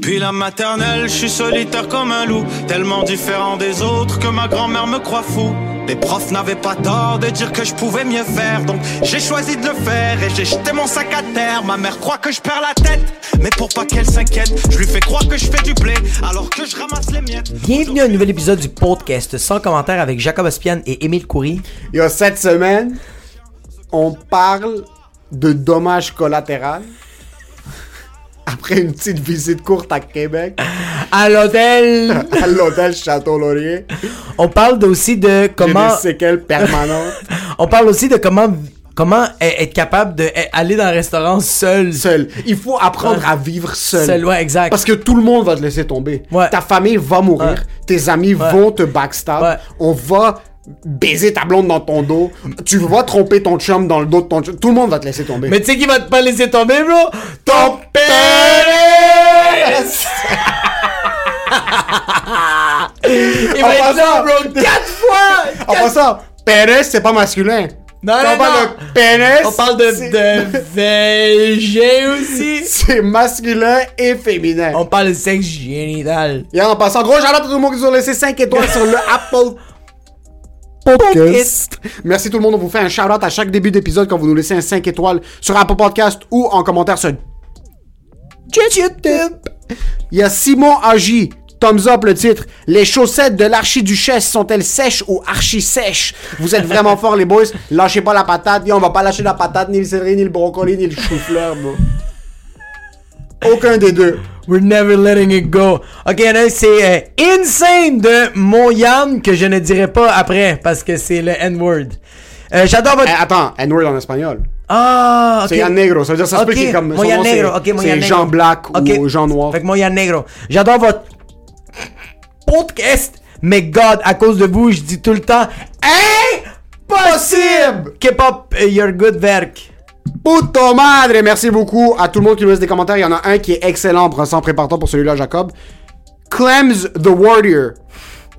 Depuis la maternelle, je suis solitaire comme un loup, tellement différent des autres que ma grand-mère me croit fou. Les profs n'avaient pas tort de dire que je pouvais mieux faire, donc j'ai choisi de le faire et j'ai jeté mon sac à terre. Ma mère croit que je perds la tête, mais pour pas qu'elle s'inquiète, je lui fais croire que je fais du blé alors que je ramasse les miettes. Bienvenue à un nouvel épisode du podcast sans commentaire avec Jacob Ospian et Émile Coury. Yo, cette semaine, on parle de dommages collatéraux. Après une petite visite courte à Québec, À l'hôtel, à l'hôtel Château-Laurier, on parle aussi de j'ai comment des séquelles permanentes. on parle aussi de comment comment être capable de e- aller dans un restaurant seul. Seul. Il faut apprendre Ouais. à vivre seul. Seul, ouais, exact. Parce que tout le monde va te laisser tomber. Ouais. Ta famille va mourir. Tes amis vont te backstab. On va baiser ta blonde dans ton dos. Tu vas tromper ton chum dans le dos de ton chum. Tout le monde va te laisser tomber. Mais tu sais qui va te pas laisser tomber, bro? Ton père! Il va être passant- là, bro, quatre fois! En passant, Pérez, c'est pas masculin. Non, non, on parle non. de pénis, On parle de, de VG aussi. C'est masculin et féminin. On parle de sexe génital. Et en passant, gros à tout le monde qui nous ont laissé 5 étoiles sur le Apple Podcast. Merci tout le monde. On vous fait un shout out à chaque début d'épisode quand vous nous laissez un 5 étoiles sur Apple Podcast ou en commentaire sur YouTube. Il y a Simon Agi. Thumbs up le titre. Les chaussettes de l'archiduchesse sont-elles sèches ou archi-sèches? Vous êtes vraiment forts les boys. Lâchez pas la patate. Yo, on va pas lâcher la patate, ni le céleri, ni le brocoli, ni le chou-fleur. Aucun des deux. We're never letting it go. Ok, c'est euh, Insane de Moyam que je ne dirai pas après parce que c'est le N-word. Euh, J'adore votre. Eh, attends, N-word en espagnol. Ah, ok. C'est Yann Negro, ça veut dire ça se peut Ok, qu'il est comme. son Moya nom, c'est- Negro, ok, Moya C'est Negro. Jean Black Ok. ou Jean Noir. Fait que Moya Negro. J'adore votre podcast, mais God, à cause de vous, je dis tout le temps impossible. K-pop, euh, your good work. Puto madre! Merci beaucoup à tout le monde qui nous laisse des commentaires. Il y en a un qui est excellent. Prends prépare-toi pour celui-là, Jacob. Clems the Warrior.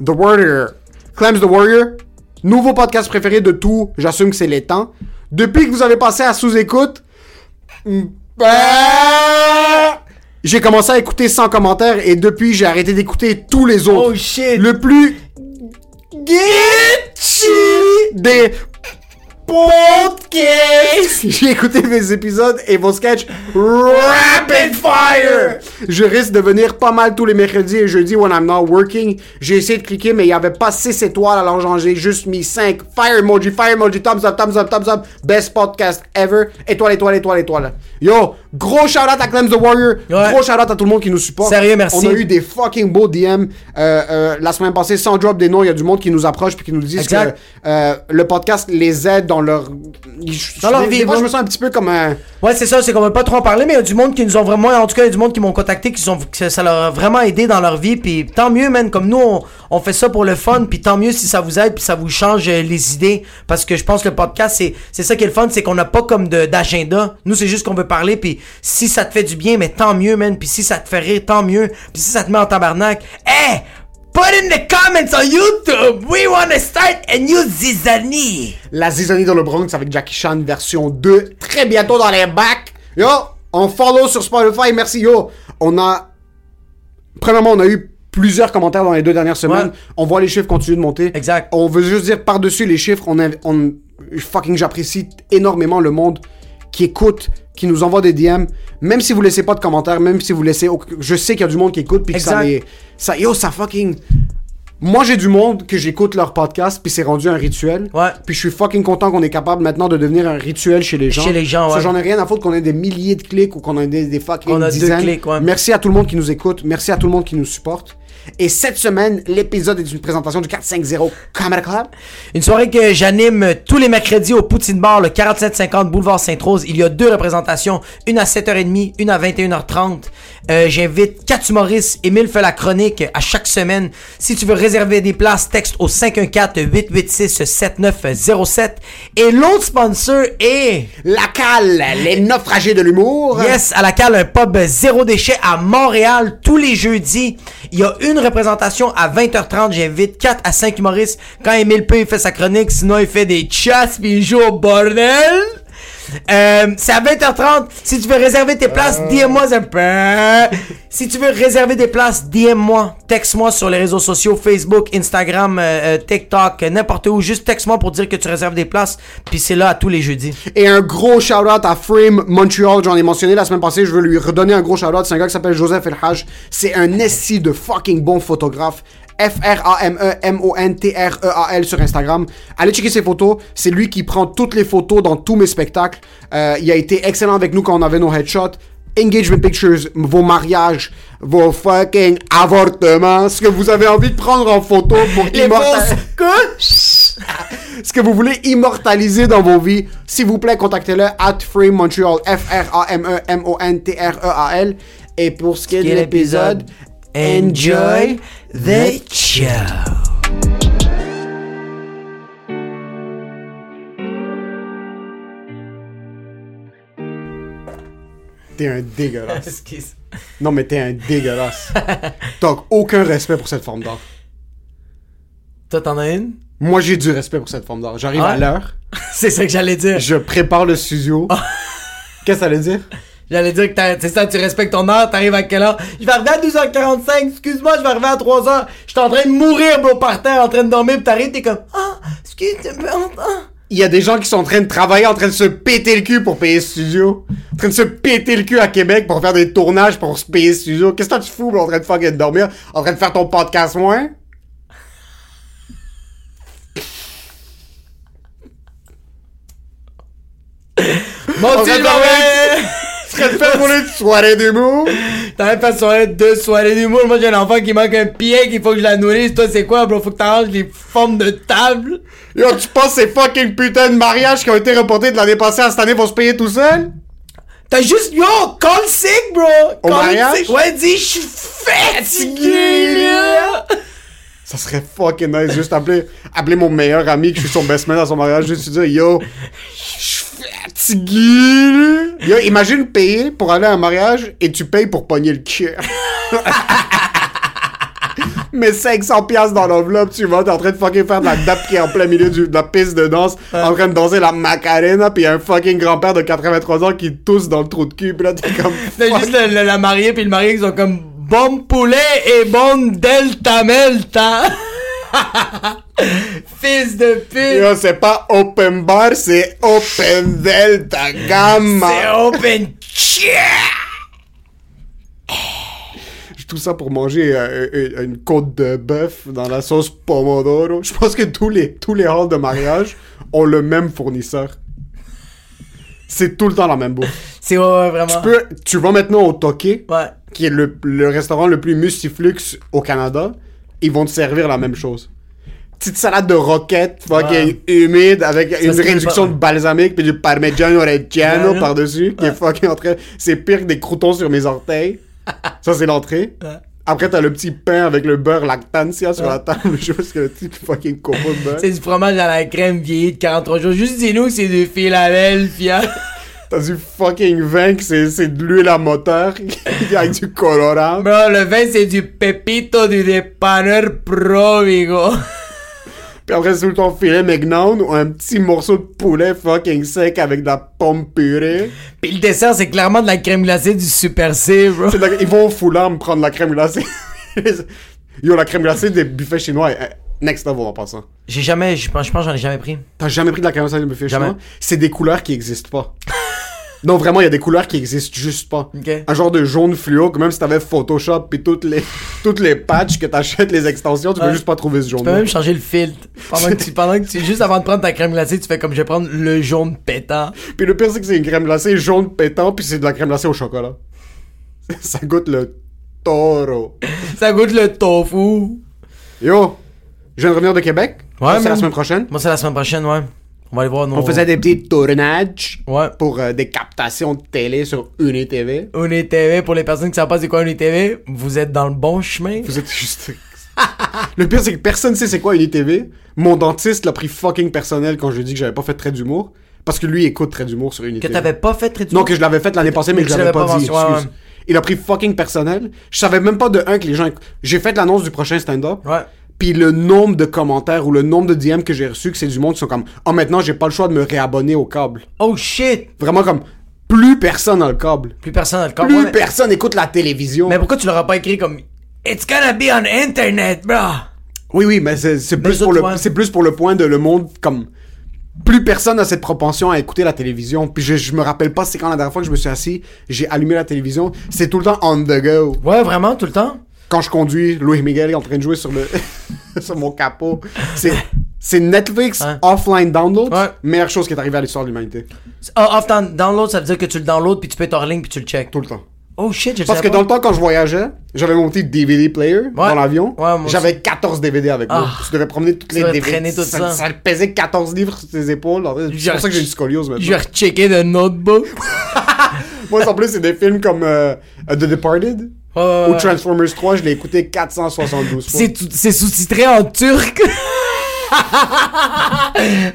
The Warrior. Clems the Warrior. Nouveau podcast préféré de tout. J'assume que c'est les temps. Depuis que vous avez passé à sous-écoute. bah, J'ai commencé à écouter sans commentaires et depuis j'ai arrêté d'écouter tous les autres. Oh, shit. Le plus des podcasts. J'ai écouté mes épisodes et vos sketchs rapid fire. Je risque de venir pas mal tous les mercredis et jeudis when I'm not working. J'ai essayé de cliquer mais il y avait pas 6 étoiles alors j'en j'ai juste mis 5. Fire emoji, fire emoji, thumbs up, thumbs up, thumbs up. Best podcast ever. Étoile, étoile, étoile, étoile. Yo, gros shout out à Clem the Warrior. Ouais. Gros shout out à tout le monde qui nous supporte. Sérieux, merci. On a eu des fucking beaux DM euh, euh, la semaine passée sans drop des noms. Il y a du monde qui nous approche puis qui nous Exact. que euh, le podcast les aide dans leur Dans leur Des fois, ouais. je me sens un petit peu comme un Ouais, c'est ça, c'est qu'on veut pas trop en parler, mais il y a du monde qui nous ont vraiment, en tout cas, il y a du monde qui m'ont contacté, qui sont, que ça leur a vraiment aidé dans leur vie, puis tant mieux, man, comme nous, on, on fait ça pour le fun, puis tant mieux si ça vous aide, puis ça vous change euh, les idées, parce que je pense que le podcast, c'est, c'est ça qui est le fun, c'est qu'on n'a pas comme d'agenda, nous, c'est juste qu'on veut parler, puis si ça te fait du bien, mais tant mieux, man, puis si ça te fait rire, tant mieux, puis si ça te met en tabarnak, hey! Put in the comments on YouTube! We wanna start a new zizanie! la zizanie dans le Bronx avec Jackie Chan version 2 très bientôt dans les bacs. Yo, on follow sur Spotify. Merci yo. On a premièrement on a eu plusieurs commentaires dans les deux dernières semaines. Ouais. On voit les chiffres continuer de monter. Exact. On veut juste dire par-dessus les chiffres, on, a- on fucking j'apprécie énormément le monde qui écoute, qui nous envoie des DM, même si vous laissez pas de commentaires, même si vous laissez je sais qu'il y a du monde qui écoute puis que ça les ça yo ça fucking moi j'ai du monde que j'écoute leur podcast puis c'est rendu un rituel. Ouais. Puis je suis fucking content qu'on est capable maintenant de devenir un rituel chez les gens. Chez les gens, ouais. J'en ai rien à foutre qu'on ait des milliers de clics ou qu'on ait des, des fucking On a deux dizaines. clics, ouais. Merci à tout le monde qui nous écoute. Merci à tout le monde qui nous supporte. Et cette semaine, l'épisode est une présentation du 450 Comedy Club. Une soirée que j'anime tous les mercredis au Poutine Bar, le 4750 Boulevard Sainte-Rose. Il y a deux représentations, une à 7h30, une à 21h30. Euh, J'invite quatre humoristes. Émile fait la chronique à chaque semaine. Si tu veux réserver des places, texte au 514-886-7907. Et l'autre sponsor est... La cale, les naufragés de l'humour. Yes, à la cale, un pub zéro déchet à Montréal tous les jeudis. Il y a une représentation à 20h30. J'invite 4 à 5 humoristes. Quand Emile P fait sa chronique, sinon il fait des chats puis il joue au bordel. Euh, c'est à 20h30. Si tu veux réserver tes places, DM-moi un peu. Si tu veux réserver des places, DM-moi. Texte-moi sur les réseaux sociaux, Facebook, Instagram, euh, euh, TikTok, n'importe où. Juste texte-moi pour dire que tu réserves des places. Puis c'est là à tous les jeudis. Et un gros shout-out à Frame Montreal, j'en ai mentionné la semaine passée, je veux lui redonner un gros shout-out, c'est un gars qui s'appelle Joseph Elhaj, c'est un esti de fucking bon photographe. F-R-A-M-E-M-O-N-T-R-E-A-L sur Instagram. Allez checker ses photos. C'est lui qui prend toutes les photos dans tous mes spectacles. Euh, il a été excellent avec nous quand on avait nos headshots. Engagement pictures, vos mariages, vos fucking avortements, ce que vous avez envie de prendre en photo pour immortaliser. ce que vous voulez immortaliser dans vos vies, s'il vous plaît, contactez-le at Frame Montreal, F-R-A-M-E-M-O-N-T-R-E-A-L. Et pour ce qui est de l'épisode, Enjoy the show. t'es un dégueulasse. Excuse. non, mais t'es un dégueulasse. T'as aucun respect pour cette forme d'art. Toi, t'en as une? Moi, j'ai du respect pour cette forme d'art. J'arrive Ah à l'heure, C'est ça que j'allais dire. je prépare le studio. Qu'est-ce que ça veut dire? J'allais dire que t'as- c'est ça, tu respectes ton heure, t'arrives à quelle heure? Je vais arriver à 12h45, excuse-moi, je vais arriver à 3h. Je suis en train de mourir, bro, par terre, en train de dormir, pis t'arrives, t'es comme, ah, excuse, moi Il y a des gens qui sont en train de travailler, en train de se péter le cul pour payer le studio. En train de se péter le cul à Québec pour faire des tournages pour se payer le studio. Qu'est-ce que tu fous, bro, en train de fucking dormir? En train de faire ton podcast moins? Mon Serais de faire pour une soirée d'humour? De faire soirée, deux soirées d'humour. Moi, j'ai un enfant qui manque un pied, qu'il faut que je la nourrisse. Toi, c'est quoi, bro? Faut que t'arranges les formes de table. Yo, tu penses que ces fucking putains de mariages qui ont été reportés de l'année passée à cette année vont se payer tout seuls? T'as juste, yo, call sick, bro! Au Call mariage? sick. Ouais, dis, je suis fatigué, là! Ça serait fucking nice juste appeler, appeler mon meilleur ami que je suis son best man à son mariage, juste lui dire yo, je Yo, imagine payer pour aller à un mariage et tu payes pour pogner le cœur. Mais 500 piastres dans l'enveloppe, tu vas, t'es en train de fucking faire de la qui est en plein milieu du- de la piste de danse, en train de danser la Macarena, a un fucking grand-père de 83 ans qui tousse dans le trou de cul, pis là t'es comme... T'as juste le- le- la mariée puis le marié qui sont comme bon poulet et bon delta melta. Fils de pute. Yo, c'est pas open bar, c'est open delta gamma. C'est open. Tout ça pour manger euh, euh, une côte de bœuf dans la sauce pomodoro. Je pense que tous les, tous les halls de mariage ont le même fournisseur. C'est tout le temps la même bouffe. C'est ouais, ouais, vraiment. Tu, peux, tu vas maintenant au Ouais. qui est le, le restaurant le plus mustiflux au Canada. Ils vont te servir la même chose. Petite salade de roquette, fucking humide, avec une réduction pas- de balsamique, puis du parmigiano reggiano par-dessus, qui est fucking. C'est pire que des croutons sur mes orteils. Ça, c'est l'entrée. Après, t'as le petit pain avec le beurre lactancia sur la table, juste que le petit fucking de beurre. C'est du fromage à la crème vieilli de 43 jours. Juste dis-nous que c'est du Philadelphia. T'as du fucking vin que c'est de l'huile à moteur avec du colorant. Bro, le vin, c'est du Pepito du dépanneur Provigo. Puis après, c'est tout ton filet mignon ou un petit morceau de poulet fucking sec avec de la pomme purée. Puis le dessert, c'est clairement de la crème glacée du Super C, bro. La- Ils vont au foulard me prendre la crème glacée. Yo, la crème glacée des buffets chinois, est next level en passant. J'ai jamais, je pense, je pense j'en ai jamais pris. T'as jamais pris de la crème glacée des buffets Jamais. chinois? C'est des couleurs qui existent pas. non, vraiment, il y a des couleurs qui existent juste pas. Ok. Un genre de jaune fluo, que même si t'avais Photoshop pis toutes les, toutes les patchs que t'achètes, les extensions, tu peux Ouais. juste pas trouver ce Tu peux même changer le filtre. Pendant que tu, pendant que tu, juste avant de prendre ta crème glacée, tu fais comme je vais prendre le jaune pétant. Puis le pire, c'est que c'est une crème glacée jaune pétant, puis c'est de la crème glacée au chocolat. Ça goûte le toro. Ça goûte le tofu. Yo, je viens de revenir de Québec. Ouais, c'est la semaine prochaine. Moi, c'est la semaine prochaine, ouais. On va aller voir nos... On faisait des petits tournages Ouais. pour euh, des captations de télé sur UniTV. UniTV, pour les personnes qui savent pas c'est quoi UniTV, vous êtes dans le bon chemin. Vous êtes juste... Le pire, c'est que personne sait c'est quoi UniTV. Mon dentiste l'a pris fucking personnel quand je lui ai dit que j'avais pas fait de trait d'humour. Parce que lui écoute trait d'humour sur Que UniTV. t'avais pas fait très Non, que je l'avais fait l'année passée, mais, que je l'avais pas, pas dit. ouais. Il a pris fucking personnel. Je savais même pas de un que les gens. J'ai fait l'annonce du prochain stand-up. Ouais. Puis le nombre de commentaires ou le nombre de DM que j'ai reçus, que c'est du monde qui sont comme Oh, maintenant, j'ai pas le choix de me réabonner au câble. Oh shit! Vraiment comme plus personne dans le câble. Plus personne dans le corps. Plus Ouais, mais... personne écoute la télévision. mais pourquoi tu l'auras pas écrit comme It's gonna be on internet, bro? Oui, oui, mais c'est plus, pour le- plus pour le point de le monde comme. Plus personne a cette propension à écouter la télévision. Puis je, je me rappelle pas c'est quand la dernière fois que je me suis assis, j'ai allumé la télévision. C'est tout le temps on the go. Ouais, vraiment, tout le temps? Quand je conduis, Louis Miguel est en train de jouer sur le sur mon capot. C'est c'est Netflix offline download. Ouais. Meilleure chose qui est arrivée à l'histoire de l'humanité. Ah, off down- download, ça veut dire que tu le downloads puis tu peux être hors ligne puis tu le check. Tout le temps. Oh shit, je Parce que dans le temps, quand je voyageais, j'avais mon petit DVD player dans l'avion. Ouais, J'avais 14 DVD avec moi. Ah. Je devais promener toutes les DVD. tout ça. ça pesait 14 livres sur tes épaules. C'est J'ai pour ça que j'ai une scoliose maintenant. Je vais rechecker le notebook. Moi, en plus, c'est des films comme euh, The Departed Ouais, ou. Transformers 3. Je l'ai écouté 472 fois. C'est sous-titré en turc.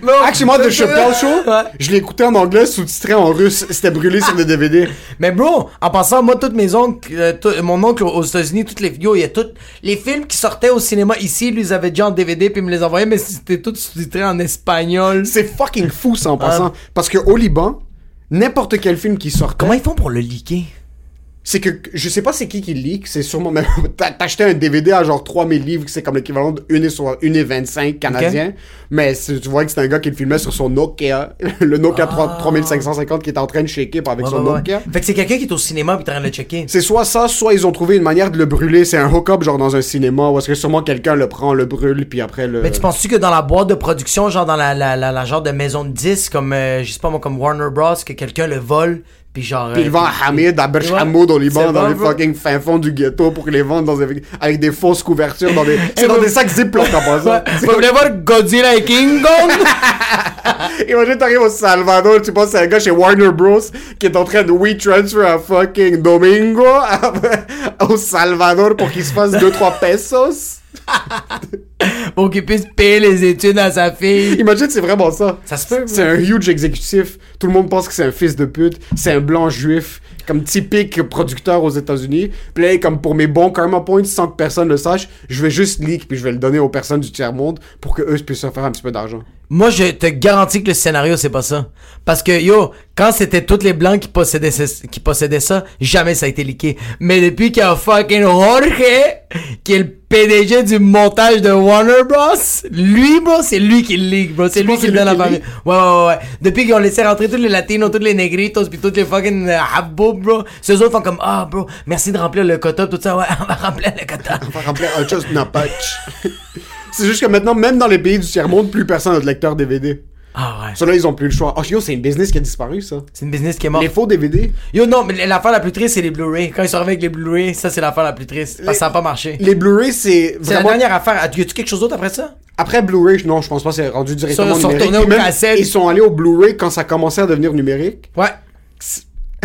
Mais on- Actually, moi, The Chappelle Show, Ouais. je l'ai écouté en anglais, sous-titré en russe. C'était brûlé sur des DVD. Mais bro, en passant, moi, toutes mes oncles, euh, mon oncle aux États-Unis, toutes les vidéos, il y a toutes les films qui sortaient au cinéma ici, lui, ils avaient déjà en DVD puis ils me les envoyaient, mais c'était tout sous-titré en espagnol. C'est fucking fou, ça, en passant. Parce que au Liban, n'importe quel film qui sortait. Comment ils font pour le leaker? C'est que je sais pas c'est qui qui leak, c'est sûrement même t'as- t'achetais un DVD à genre 3000 livres, c'est comme l'équivalent de 1 et, so- 1 et 25 canadiens, mais tu vois que c'est un gars qui le filmait sur son Nokia, le Nokia 3- 3550 qui est en train de shaker avec Ah. Ouais, son ouais, ouais. Nokia. Fait que c'est quelqu'un qui est au cinéma puis t'es en train de le checker. C'est soit ça, soit ils ont trouvé une manière de le brûler, c'est un hook-up genre dans un cinéma, ou est-ce que sûrement quelqu'un le prend, le brûle, puis après le... Mais tu penses-tu que dans la boîte de production, genre dans la, la, la, la genre de maison de disques, comme, euh, je sais pas moi, comme Warner Bros, que quelqu'un le vole, puis genre... Puis le vendent à Hamid, à Berch. Hamoud au Liban, dans les fucking fin fonds du ghetto pour les vendre dans des- avec des fausses couvertures dans des... C'est dans des sacs Ziploc en passant. Vous voulez voir Godzilla et King Kong? Imagine t'arrives au Salvador, tu penses c'est un gars chez Warner Bros qui est en train de we transfer à fucking Domingo à- au Salvador pour qu'il se fasse 2-3 pesos. pour qu'il puisse payer les études à sa fille. Imagine c'est vraiment ça. Ça se peut, C'est un huge exécutif. Tout le monde pense que c'est un fils de pute. C'est un blanc juif. Comme typique producteur aux États-Unis. Puis là, comme pour mes bons karma points, sans que personne le sache, je vais juste leak puis je vais le donner aux personnes du tiers-monde pour que eux puissent se faire un petit peu d'argent. Moi, je te garantis que le scénario, c'est pas ça. Parce que, yo, quand c'était tous les blancs qui possédaient, ce- qui possédaient ça, jamais ça a été leaké. Mais depuis qu'il y a fucking Jorge, qui est le PDG du montage de Warner Bros, lui, bro, c'est lui qui le leak, bro. C'est lui qui le donne à la famille. Ouais, ouais, ouais. Depuis qu'ils ont laissé rentrer tous les latinos, tous les négritos, puis tous les fucking euh, habbo, bro. Ceux autres font comme, ah, bro, merci de remplir le quota, tout ça. Ouais, on va remplir le quota. On va remplir un chose n'a pas. C'est juste que maintenant, même dans les pays du tiers-monde, plus personne n'a de lecteur DVD. Ah, ouais. Ça là, ils ont plus le choix. Oh, yo, c'est une business qui a disparu, ça. C'est une business qui est morte. Les faux DVD. Yo, non, mais l'affaire la plus triste, c'est les Blu-ray. Quand ils sont arrivés avec les Blu-ray, ça, c'est l'affaire la plus triste. Parce que ça a pas marché. Les Blu-ray, c'est C'est la vraiment... dernière affaire. Y a-tu quelque chose d'autre après ça? Après Blu-ray, non, je pense pas, c'est rendu directement Ils sont numérique. retournés au même. Ils sont allés au Blu-ray quand ça commençait à devenir numérique. Ouais.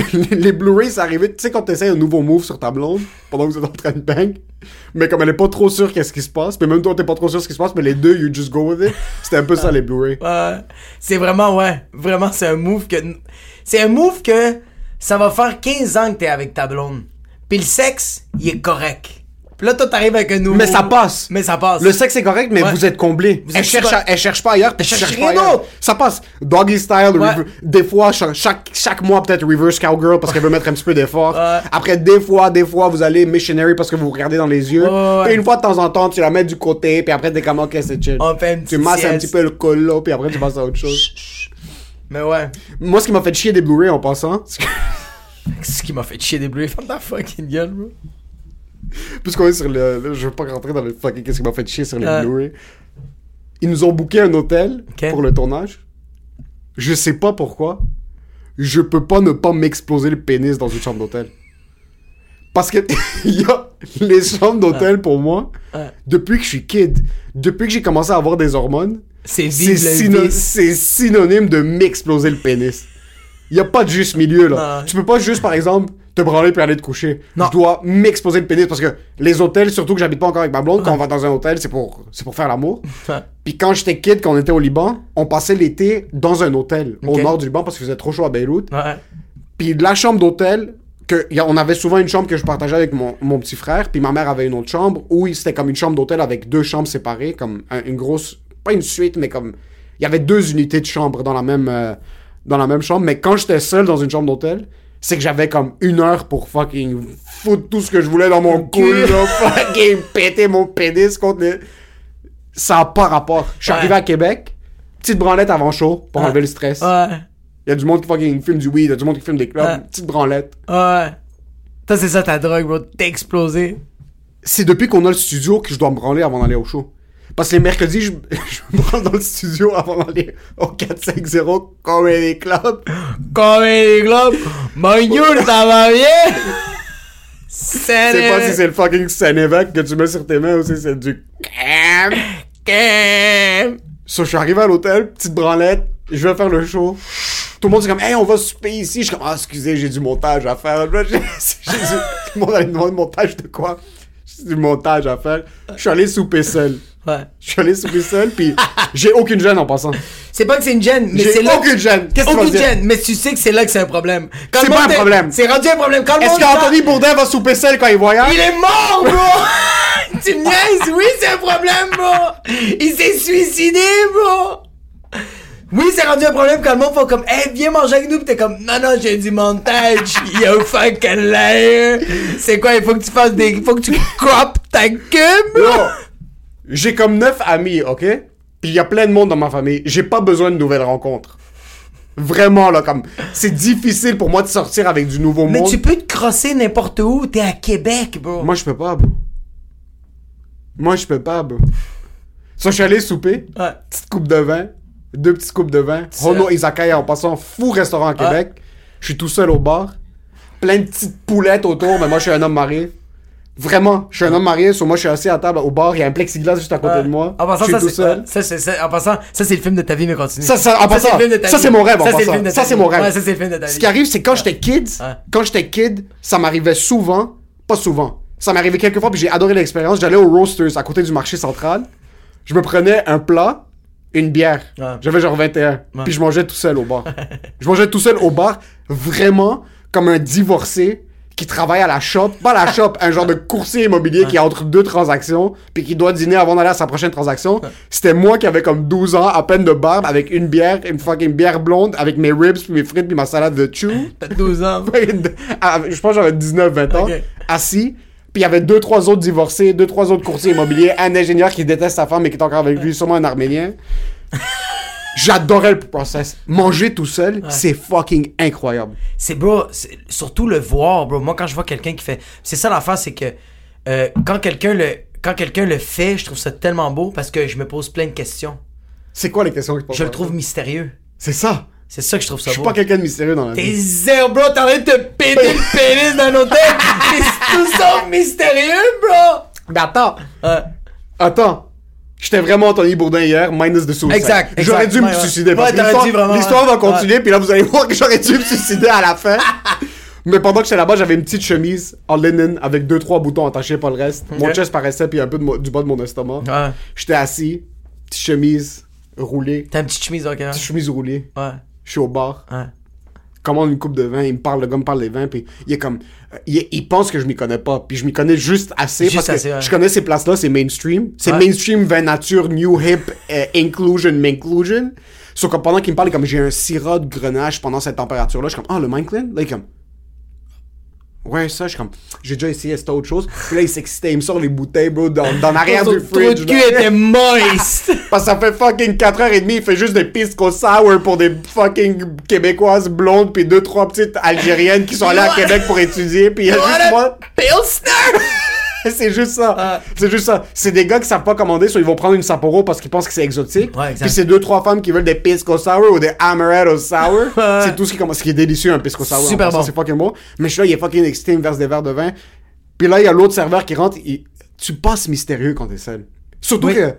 les Blu-ray, ça arrivait, tu sais, quand t'essayes un nouveau move sur ta blonde, pendant que vous êtes en train de bang, mais comme elle est pas trop sûre qu'est-ce qui se passe, mais même toi, t'es pas trop sûr ce qui se passe, mais les deux, you just go with it. C'était un peu ça, les Blu-ray. Ouais. C'est vraiment, ouais. Vraiment, c'est un move que. C'est un move que ça va faire 15 ans que t'es avec ta blonde. Puis le sexe, il est correct. Puis là, toi, t'arrives avec un nouveau. Mais ça passe. Mais ça passe. Le sexe est correct, mais Ouais. vous êtes comblé. Vous elle, êtes cherche à- elle cherche pas ailleurs, tu cherches rien pas d'autre. Ça passe. Doggy style, Ouais. des fois, cha- chaque, chaque mois, peut-être reverse cowgirl parce qu'elle veut mettre un petit peu d'effort. Ouais. Après, des fois, des fois, vous allez missionary parce que vous vous regardez dans les yeux. Et une fois de temps en temps, tu la mets du côté, puis après, t'es comme, ok, c'est chill. On fait une Tu masses un petit peu le colo, puis après, tu passes à autre chose. Mais ouais. Moi, ce qui m'a fait chier des Blu-ray en passant, ce qui m'a fait chier des Blu-ray. Ferme ta fucking gueule, bro. Puisqu'on est sur le. je veux pas rentrer dans le fucking. Qu'est-ce qui m'a fait chier sur les Ouais. Blu-ray. Ils nous ont booké un hôtel Ok. pour le tournage. Je sais pas pourquoi. Je peux pas ne pas m'exploser le pénis dans une chambre d'hôtel. Parce que il y a les chambres d'hôtel pour moi, depuis que je suis kid, depuis que j'ai commencé à avoir des hormones, C'est c'est vivre le syno- vice. c'est synonyme de m'exploser le pénis. Il y a pas de juste milieu là. Non. Tu peux pas juste par exemple te branler puis aller te coucher. Non. Je dois m'exploser le pénis parce que les hôtels, surtout que j'habite pas encore avec ma blonde, quand on va dans un hôtel, c'est pour c'est pour faire l'amour. Ouais. Puis quand j'étais kid, quand on était au Liban, on passait l'été dans un hôtel au nord du Liban parce qu'il faisait trop chaud à Beyrouth. Ouais. Puis la chambre d'hôtel, que, y a- on avait souvent une chambre que je partageais avec mon, mon petit frère, puis ma mère avait une autre chambre, où c'était comme une chambre d'hôtel avec deux chambres séparées, comme un- une grosse, pas une suite, mais comme, il y avait deux unités de chambre dans la même, euh, dans la même chambre, mais quand j'étais seul dans une chambre d'hôtel, c'est que j'avais comme une heure pour fucking foutre tout ce que je voulais dans mon cul, là, fucking péter mon pénis contre les... Ça a pas rapport. Je suis Ouais. arrivé à Québec, petite branlette avant chaud, pour Ouais. enlever le stress. Ouais. Il y a du monde qui fucking filme du weed, il y a du monde qui filme des clubs, Ouais. petite branlette. Ouais. Toi, c'est ça ta drogue, bro. T'es explosé. C'est depuis qu'on a le studio que je dois me branler avant d'aller au show. Parce que les mercredis, je, je me branle dans le studio avant d'aller au 450 Comedy Club. Comme les globes. Bonjour, ça va bien? Sais pas si c'est le fucking Saint-Évêque que tu mets sur tes mains ou si c'est du... c'est. So, je suis arrivé à l'hôtel, petite branlette, je vais faire le show. Tout le monde dit comme, hey, on va souper ici. Je suis comme, ah, excusez, j'ai du montage à faire. J'ai du... Tout le monde allait me demander montage de quoi? Du montage à faire. Je suis allé souper seul. Ouais. Je suis allé souper seul, puis j'ai aucune gêne en passant. C'est pas que c'est une gêne, mais c'est là. aucune gêne. Qu'est-ce que tu vas Aucune dire? gêne, mais tu sais que c'est là que c'est un problème. Quand C'est le pas monde un est- problème. C'est rendu un problème. Quand le Est-ce monde qu'Anthony Bourdin va souper seul quand il voyage? Il est mort, bro! tu me niaises? Oui, c'est un problème, bro! Il s'est suicidé, bro! Oui, c'est rendu un problème quand le monde fait comme, hey, viens manger avec nous, pis t'es comme, non, non, j'ai du montage, yo, fuck liar! C'est quoi, il faut que tu fasses des, il faut que tu crop ta queue, bro! Non. J'ai comme neuf amis, ok? Puis il y a plein de monde dans ma famille. J'ai pas besoin de nouvelles rencontres. Vraiment, là, comme... C'est difficile pour moi de sortir avec du nouveau Mais monde. tu peux te crosser n'importe où, t'es à Québec, bro! Moi, je peux pas, bro. Moi, je peux pas, bro. Ça, je suis allé souper. Ouais. Petite coupe de vin. Deux petites coupes de vin. Hono Izakaya en passant. Fou restaurant à Québec. Je suis tout seul au bar. Plein de petites poulettes autour, mais moi, je suis un homme marié. Vraiment, je suis un homme marié, sur moi, je suis assis à table au bar. Il y a un plexiglas juste à côté Ouais. de moi. En passant, je suis ça, tout seul. ça, c'est, ça- en passant, ça, c'est le film de ta vie, mais continue. Ça, ça- en passant, ça, c'est mon rêve, Ça, c'est le Ça, c'est mon rêve. Ouais, ça, c'est le film de ta vie. Ce qui arrive, c'est quand j'étais kid, Ouais. quand j'étais kid, ça m'arrivait souvent, pas souvent, ça m'arrivait quelques fois, puis j'ai adoré l'expérience. J'allais au Roasters à côté du marché central. Je me prenais un plat, une bière. Ouais. J'avais genre 21. Puis je mangeais tout seul au bar. je mangeais tout seul au bar, vraiment comme un divorcé qui travaille à la shop, pas la shop, un genre de coursier immobilier qui est entre deux transactions, puis qui doit dîner avant d'aller à sa prochaine transaction. C'était moi qui avais comme 12 ans, à peine de barbe, avec une bière, une fucking bière blonde, avec mes ribs, puis mes frites, puis ma salade de chew. T'as 12 ans. Je pense que j'avais 19-20 ans, Ok. assis. Puis il y avait deux, trois autres divorcés, deux, trois autres courtiers immobiliers, un ingénieur qui déteste sa femme mais qui est encore avec lui, sûrement un Arménien. J'adorais le process. Manger tout seul, c'est fucking incroyable. C'est, bro, surtout le voir, bro. Moi, quand je vois quelqu'un qui fait. C'est ça l'affaire, c'est que euh, quand quelqu'un le. Quand quelqu'un le fait, je trouve ça tellement beau parce que je me pose plein de questions. C'est quoi les questions que tu poses? Je le trouve mystérieux. C'est ça. C'est ça que je trouve Je ça suis beau. pas quelqu'un de mystérieux dans la T'es vie. zéro, bro. T'es en train de te péter le pénis d'un hôtel. C'est tout ça mystérieux, bro. Mais attends, Ouais. attends. J'étais vraiment Anthony Bourdin hier, minus de suicide. Exact, exact. J'aurais dû Ouais, me ouais. suicider. Ouais, parce l'histoire- va ouais. continuer, puis là, vous allez voir que j'aurais dû me suicider à la fin. Mais pendant que j'étais là-bas, j'avais une petite chemise en linen avec deux, trois boutons attachés, pas le reste. Mon chest paraissait, puis un peu de mo- du bas de mon estomac. Ouais. J'étais assis, petite chemise roulée, T'as une petite chemise, ok. petite chemise roulée. Ouais. Je suis au bar. Ouais. commande une coupe de vin, il me parle, le gars me parle des vins, puis il est comme, il, il pense que je m'y connais pas, puis je m'y connais juste assez Juste parce que ouais. je connais ces places-là, c'est mainstream, c'est Ouais. mainstream, vin nature, new hip, euh, inclusion, inclusion. Sauf que pendant qu'il me parle, il est comme j'ai un syrah de grenache pendant cette température-là, je suis comme, ah, le Mineclan? Là, il est comme, ouais, ça, je suis comme, j'ai déjà essayé, c'était autre chose. Puis là, il s'excitait, il me sort les bouteilles, bro, dans, dans l'arrière du trou de fridge. cul était moist. Parce que ça fait fucking 4h30, il fait juste des pisco sour pour des fucking québécoises blondes puis deux trois petites algériennes qui sont allées à. Québec pour étudier puis il y a juste moi. Pilsner! C'est juste ça. Ah. C'est juste ça. C'est des gars qui savent pas commander, soit ils vont prendre une Sapporo parce qu'ils pensent que c'est exotique. Ouais. Puis c'est deux trois femmes qui veulent des pisco sour ou des amaretto sour. C'est tout ce qui commence, ce qui est délicieux un pisco sour. Super bon. C'est fucking bon. Mais je suis là, il est fucking excité, il me verse des verres de vin. Puis là, il y a l'autre serveur qui rentre. il- Tu passes mystérieux quand t'es seul. Surtout Oui. que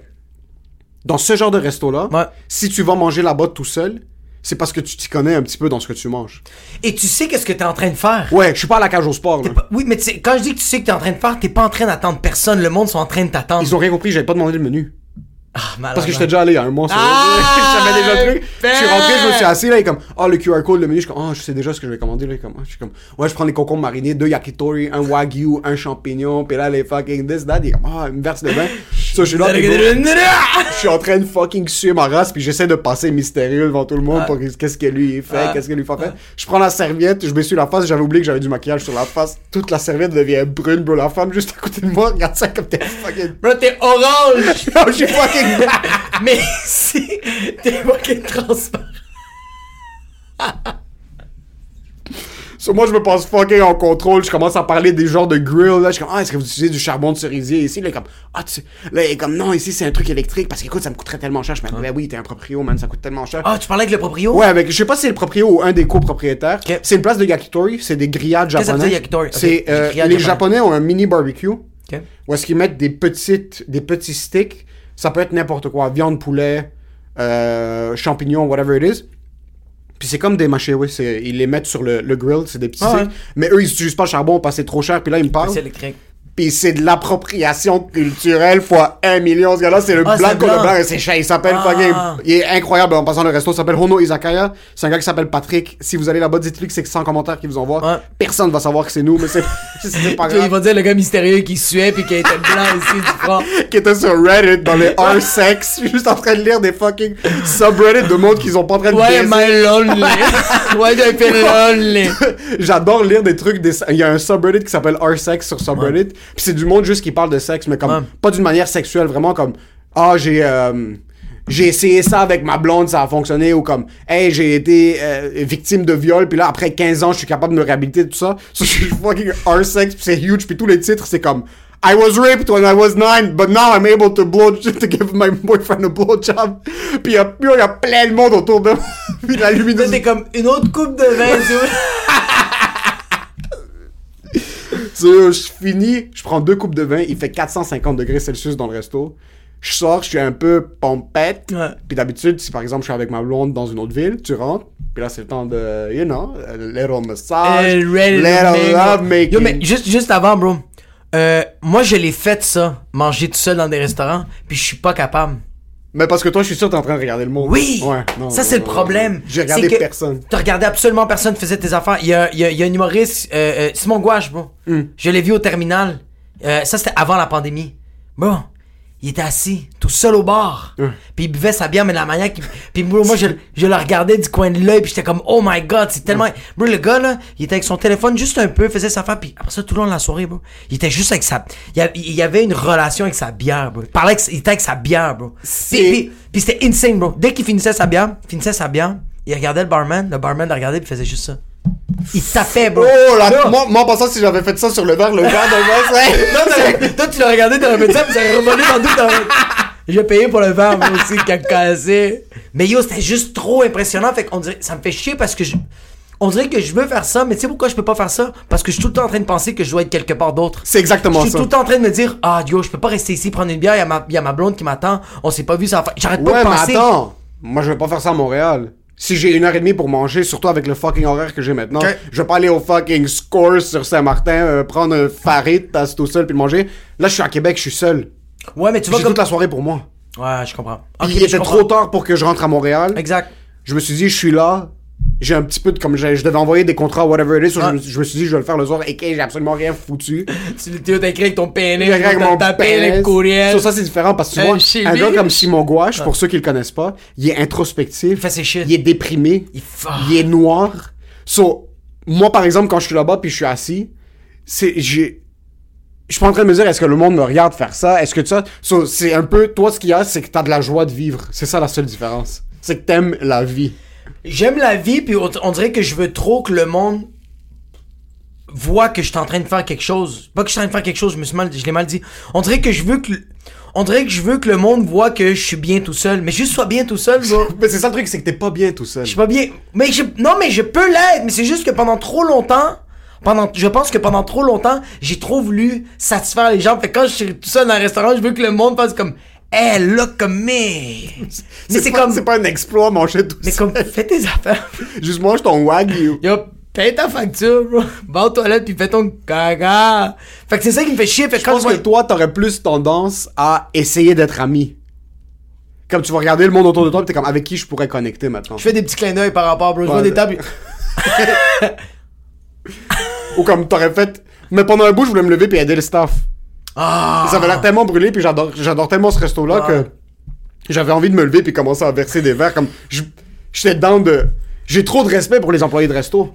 dans ce genre de resto-là, Ouais. si tu vas manger là-bas tout seul, c'est parce que tu t'y connais un petit peu dans ce que tu manges. Et tu sais qu'est-ce que t'es en train de faire? Ouais, je suis pas à la cage au sport. là. Oui, mais tu quand je dis que tu sais que t'es en train de faire, t'es pas en train d'attendre personne. Le monde sont en train de t'attendre. Ils ont rien compris, j'avais pas demandé le menu. Ah, Parce que j'étais déjà allé il y a un mois. sur- Ah, je savais déjà le truc. Je suis ben. rentré, je me suis assis là, et comme, oh, le QR code, le menu, je suis comme, oh, je sais déjà ce que je vais commander là. Comme, ah, je suis comme, ouais, je prends les concombres marinés, deux yakitori, un wagyu, un champignon, puis là, les fucking this, that, il est comme, ah, une verse de vin. So, je suis là, je suis en train de fucking suer ma race, puis j'essaie de passer mystérieux devant tout le monde Ah. pour que- qu'est-ce que lui il fait, qu'est-ce que lui fait. Je prends la serviette, je m'essuie la face, j'avais oublié que j'avais du maquillage sur la face. Toute la serviette devient brune, bro. La femme juste à côté de moi, regarde ça comme t'es fucking. Bro, t'es orange! Suis fucking. mais si t'es fucking transparent. So, moi, je me pense fucking en contrôle. Je commence à parler des genres de grill. Là, je suis comme, ah, est-ce que vous utilisez du charbon de cerisier ici? Là, il est comme, ah, tu sais. Là, il est comme, non, ici, c'est un truc électrique parce qu'écoute, ça me coûterait tellement cher. Je me dis, ben oui, t'es un proprio, man, ça coûte tellement cher. Ah, tu parlais avec le proprio? Ouais, avec, je sais pas si c'est le proprio ou un des copropriétaires. C'est une place de yakitori, c'est des grillades que japonais. yakitori? Ok, C'est, euh, les japonais. japonais ont un mini barbecue Ok. où est-ce qu'ils mettent des petites, des petits sticks. Ça peut être n'importe quoi, viande, poulet, euh, champignons, whatever it is. Puis c'est comme des machés, oui. c'est- Ils les mettent sur le, le grill, c'est des petits Ah ouais. Mais eux, ils utilisent pas le charbon parce que c'est trop cher. Puis là, ils me parlent. C'est électrique. Puis c'est de l'appropriation culturelle fois un million. Ce gars-là, c'est le Ah, blanc le blanc. blanc. et C'est cher. Il s'appelle Ah. fucking. Il est incroyable. En passant, le resto s'appelle Hono Izakaya. C'est un gars qui s'appelle Patrick. Si vous allez là-bas, dites-lui que c'est 100 commentaires qui vous envoient. Ouais. Personne va savoir que c'est nous, mais c'est pas grave. il va dire le gars mystérieux qui suait puis qui était blanc ici du front. qui était sur Reddit dans les R-Sex, juste en train de lire des fucking subreddits de monde qu'ils ont pas en train de Ouais, baiser. my lonely. Ouais, j'ai fait lonely. J'adore lire des trucs. Des... Il y a un subreddit qui s'appelle R-Sex sur subreddit. Puis c'est du monde juste qui parle de sexe, mais comme Ouais. pas d'une manière sexuelle, vraiment comme ah j'ai euh, j'ai essayé ça avec ma blonde, ça a fonctionné ou comme hey j'ai été euh, victime de viol, puis là après 15 ans je suis capable de me réhabiliter tout ça. So, je suis fucking R-Sex, puis c'est huge, puis tous les titres c'est comme I was raped when I was nine, but now I'm able to blow to give my boyfriend a blowjob. Puis il y, a- puis il y a plein de monde autour de moi. puis la Ça, luminosité. c'est comme une autre coupe de vin, je finis, je prends deux coupes de vin, il fait 450 degrés Celsius dans le resto. Je sors, je suis un peu pompette. Ouais. Puis d'habitude, si par exemple je suis avec ma blonde dans une autre ville, tu rentres, puis là c'est le temps de, you know, a little massage, to little love making. Yo, mais juste, juste avant, bro. Euh, moi, je l'ai fait, ça. Manger tout seul dans des restaurants. Puis je suis pas capable. Mais parce que toi, je suis sûr que t'es en train de regarder le monde. Oui! Ouais, non, ça, c'est le non, problème. J'ai regardé que personne. T'as regardé absolument personne, faisait tes affaires. Il y a, il y a, il y a un humoriste, euh, euh, Simon Gouache, bro. Hmm. Je l'ai vu au terminal. Euh, ça, c'était avant la pandémie. Bon, il était assis, tout seul au bar. Puis il buvait sa bière, mais de la manière qu'il... Puis bro, moi, je, je le regardais du coin de l'œil, puis j'étais comme, oh my god, c'est tellement... Bro, le gars, là, il était avec son téléphone juste un peu, faisait sa affaire, puis après ça, tout le long de la soirée, bro, il était juste avec sa... Il y, avait une relation avec sa bière, bro. Il parlait avec... Il était avec sa bière, bro. Puis, puis- puis c'était insane, bro. Dès qu'il finissait sa bière, finissait sa bière, il regardait le barman, le barman le regardait, puis il faisait juste ça. Il tapait, bro. Oh là, Là, moi, moi en pensant si j'avais fait ça sur le verre, le verre de c'est... non, t'aurais- toi, tu l'as regardé, t'aurais fait ça, puis ça aurait revolé dans tout. t'aurais- J'ai payé pour le verre, moi aussi, cassé. Mais yo, c'était juste trop impressionnant. Fait qu'on dirait, ça me fait chier parce que je. On dirait que je veux faire ça, mais tu sais pourquoi je peux pas faire ça? Parce que je suis tout le temps en train de penser que je dois être quelque part d'autre. C'est exactement Je suis ça. tout le temps en train de me dire, ah, yo, je peux pas rester ici, prendre une bière, il y, a ma- y a ma blonde qui m'attend, on s'est pas vu, ça va faire- J'arrête pas Ouais, de mais penser. attends. Moi, je vais pas faire ça à Montréal. Si j'ai une heure et demie pour manger, surtout avec le fucking horaire que j'ai maintenant, je vais pas aller au fucking Score sur Saint-Martin, euh, prendre un farid, passer tout seul puis le manger. Là, je suis à Québec, je suis seul. Ouais, mais tu vois J'ai comme. toute la soirée pour moi. Ouais, je comprends. Puis il était comprends. trop tard pour que je rentre à Montréal. Exact. Je me suis dit, je suis là. J'ai un petit peu de comme je devais envoyer des contrats whatever it is. Ouais. je, me, je me suis dit je vais le faire le soir et que j'ai absolument rien foutu. Tu tu t'as écrit avec ton pénis, J'ai avec mon pénis. courriel. So, ça c'est différent parce que tu Un vois, un gars comme Simon Gouache, pour ceux qui le connaissent pas, il est introspectif. Il fait ses shit. Il est déprimé. Il est noir. So, moi, par exemple, quand je suis là-bas puis je suis assis, c'est, j'ai, je suis pas en train de me dire, est-ce que le monde me regarde faire ça? Est-ce que ça, so, c'est un peu, toi, ce qu'il y a, c'est que t'as de la joie de vivre. C'est ça la seule différence. C'est que t'aimes la vie. J'aime la vie, puis on, on dirait que je veux trop que le monde voit que je suis en train de faire quelque chose. Pas que je suis en train de faire quelque chose, je me suis mal, je l'ai mal dit. On dirait que je veux que, le- on dirait que je veux que le monde voit que je suis bien tout seul. Mais juste sois bien tout seul. Mais c'est ça le truc, c'est que t'es pas bien tout seul. Je suis pas bien. Mais je, non, mais je peux l'être. Mais c'est juste que pendant trop longtemps, Pendant, je pense que pendant trop longtemps, j'ai trop voulu satisfaire les gens. Fait que quand je suis tout seul dans un restaurant, je veux que le monde fasse comme, hey, look comme me. Mais c'est pas- comme, C'est pas un exploit manger tout mais ça. comme, fais tes affaires. Juste mange ton wagyu. Yo, paye ta facture, bro. Va aux toilettes puis fais ton caca. Fait que c'est ça qui me fait chier. Fait Je quand pense je que toi, t'aurais plus tendance à essayer d'être ami. Comme tu vas regarder le monde autour de toi, pis t'es comme avec qui je pourrais connecter maintenant? je fais des petits clins d'œil par rapport, bro. Je vois des de- tables. Ou comme t'aurais fait. Mais pendant un bout, je voulais me lever puis aider le staff. Ah! Ça avait l'air tellement brûlé, puis j'adore, j'adore tellement ce resto-là que j'avais envie de me lever puis commencer à verser des verres. Comme j'étais dedans de. J'ai trop de respect pour les employés de resto.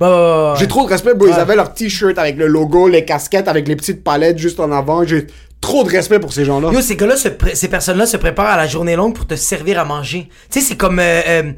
J'ai trop de respect. Ils avaient leur t-shirt avec le logo, les casquettes avec les petites palettes juste en avant. J'ai trop de respect pour ces gens-là. Yo, ces gars-là, se pré- ces personnes-là se préparent à la journée longue pour te servir à manger. Tu sais, c'est comme. euh, euh,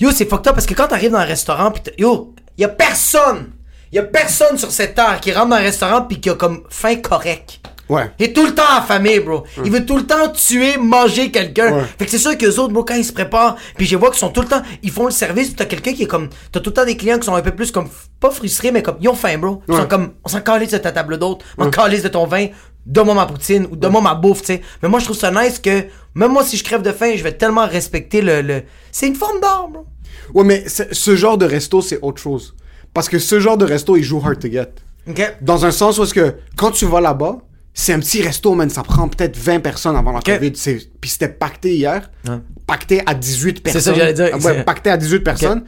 yo, c'est fucked up parce que quand t'arrives dans un restaurant, pis yo, y a personne, y a personne sur cette terre qui rentre dans un restaurant pis qui a comme faim correct. Ouais. Il est tout le temps affamé, bro. Il veut tout le temps tuer, manger quelqu'un. Ouais. Fait que c'est sûr qu'eux autres, bro, quand ils se préparent, puis je vois qu'ils sont tout le temps, ils font le service, t'as quelqu'un qui est comme, t'as tout le temps des clients qui sont un peu plus comme, pas frustrés, mais comme, ils ont faim, bro. Ils Ouais. sont comme, on s'en calisse de ta table d'hôte, on s'en calisse de ton vin, donne-moi ma poutine, ou donne-moi ma bouffe, tu sais. Mais moi, je trouve ça nice que, même moi, si je crève de faim, je vais tellement respecter le, le... c'est une forme d'art, bro. Ouais, mais ce genre de resto, c'est autre chose. Parce que ce genre de resto, il joue hard to get. Ok? Dans un sens où est-ce que quand tu vas là-bas, c'est un petit resto, man. Ça prend peut-être 20 personnes avant la COVID. C'est- Puis c'était pacté hier. Pacté à 18 personnes. ça que j'allais dire. Ouais, C'est- pacté à 18 personnes.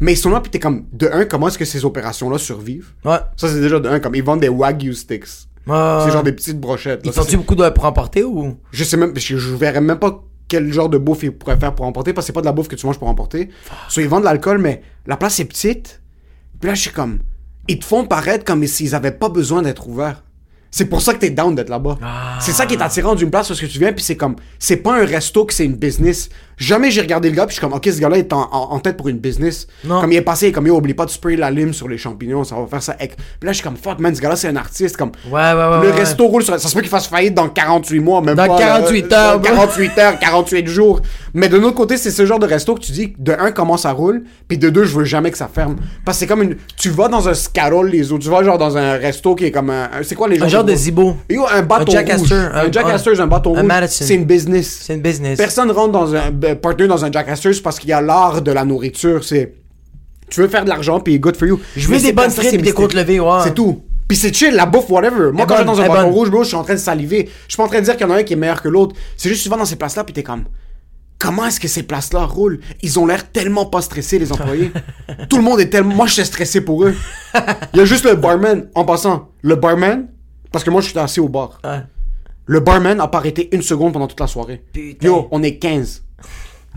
Mais ils sont là, puis t'es comme, de un, comment est-ce que ces opérations-là survivent? Ouais. Ça, c'est déjà de un, comme ils vendent des Wagyu sticks. C'est genre des petites brochettes. Ils font-tu beaucoup de pour emporter ou? je sais même, je, je verrais même pas quel genre de bouffe ils pourraient faire pour emporter, parce que c'est pas de la bouffe que tu manges pour emporter. Soit ils vendent de l'alcool, mais la place est petite. Puis là, je suis comme, ils te font paraître comme s'ils avaient pas besoin d'être ouverts. C'est pour ça que t'es down d'être là-bas. C'est ça qui est attirant d'une place parce que tu viens, puis c'est comme, c'est pas un resto que c'est une business. Jamais j'ai regardé le gars, puis je suis comme, ok, ce gars-là est en, en- en tête pour une business. Non. Comme il est passé, comme, yo, oublie pas de sprayer la lime sur les champignons, ça va faire ça. Puis là, je suis comme, fuck, man, ce gars-là, c'est un artiste. Comme, Ouais, ouais, ouais. le ouais. resto roule sur... Ça se peut qu'il fasse faillite dans 48 mois, même Dans pas. 48 là, heures, dans 48 heures, 48 jours. Mais de l'autre côté, c'est ce genre de resto que tu dis, de un, comment ça roule, puis de deux, je veux jamais que ça ferme. Parce que c'est comme une... Tu vas dans un Scarol, les autres. Tu vas genre dans un resto qui est comme un... C'est quoi les gens Un genre de zibo. Yo, un bâton Un Jack rouge. Astor, Un, un- Jack Astor, un bâton un rouge. Madison. C'est une business. C'est une business. Personne rentre dans un partner dans un Jack Astor parce qu'il y a l'art de la nourriture. C'est tu veux faire de l'argent puis good for you. Je veux des bonnes frites pis des côtes levées, ouais. C'est tout. Puis c'est chill, la bouffe, whatever. Moi, quand je vais dans un bâton rouge, bro, je suis en train de saliver. Je suis pas en train de dire qu'il y en a un qui est meilleur que l'autre. C'est juste, tu vas dans ces places-là, puis t'es comme. Comment est-ce que ces places-là roulent? Ils ont l'air tellement pas stressés, les employés. Tout le monde est tellement. Moi, je suis stressé pour eux. Il y a juste le barman. En passant, le barman, parce que moi, je suis assis au bar. Ouais. Le barman a pas arrêté une seconde pendant toute la soirée. Putain. Yo, on est 15.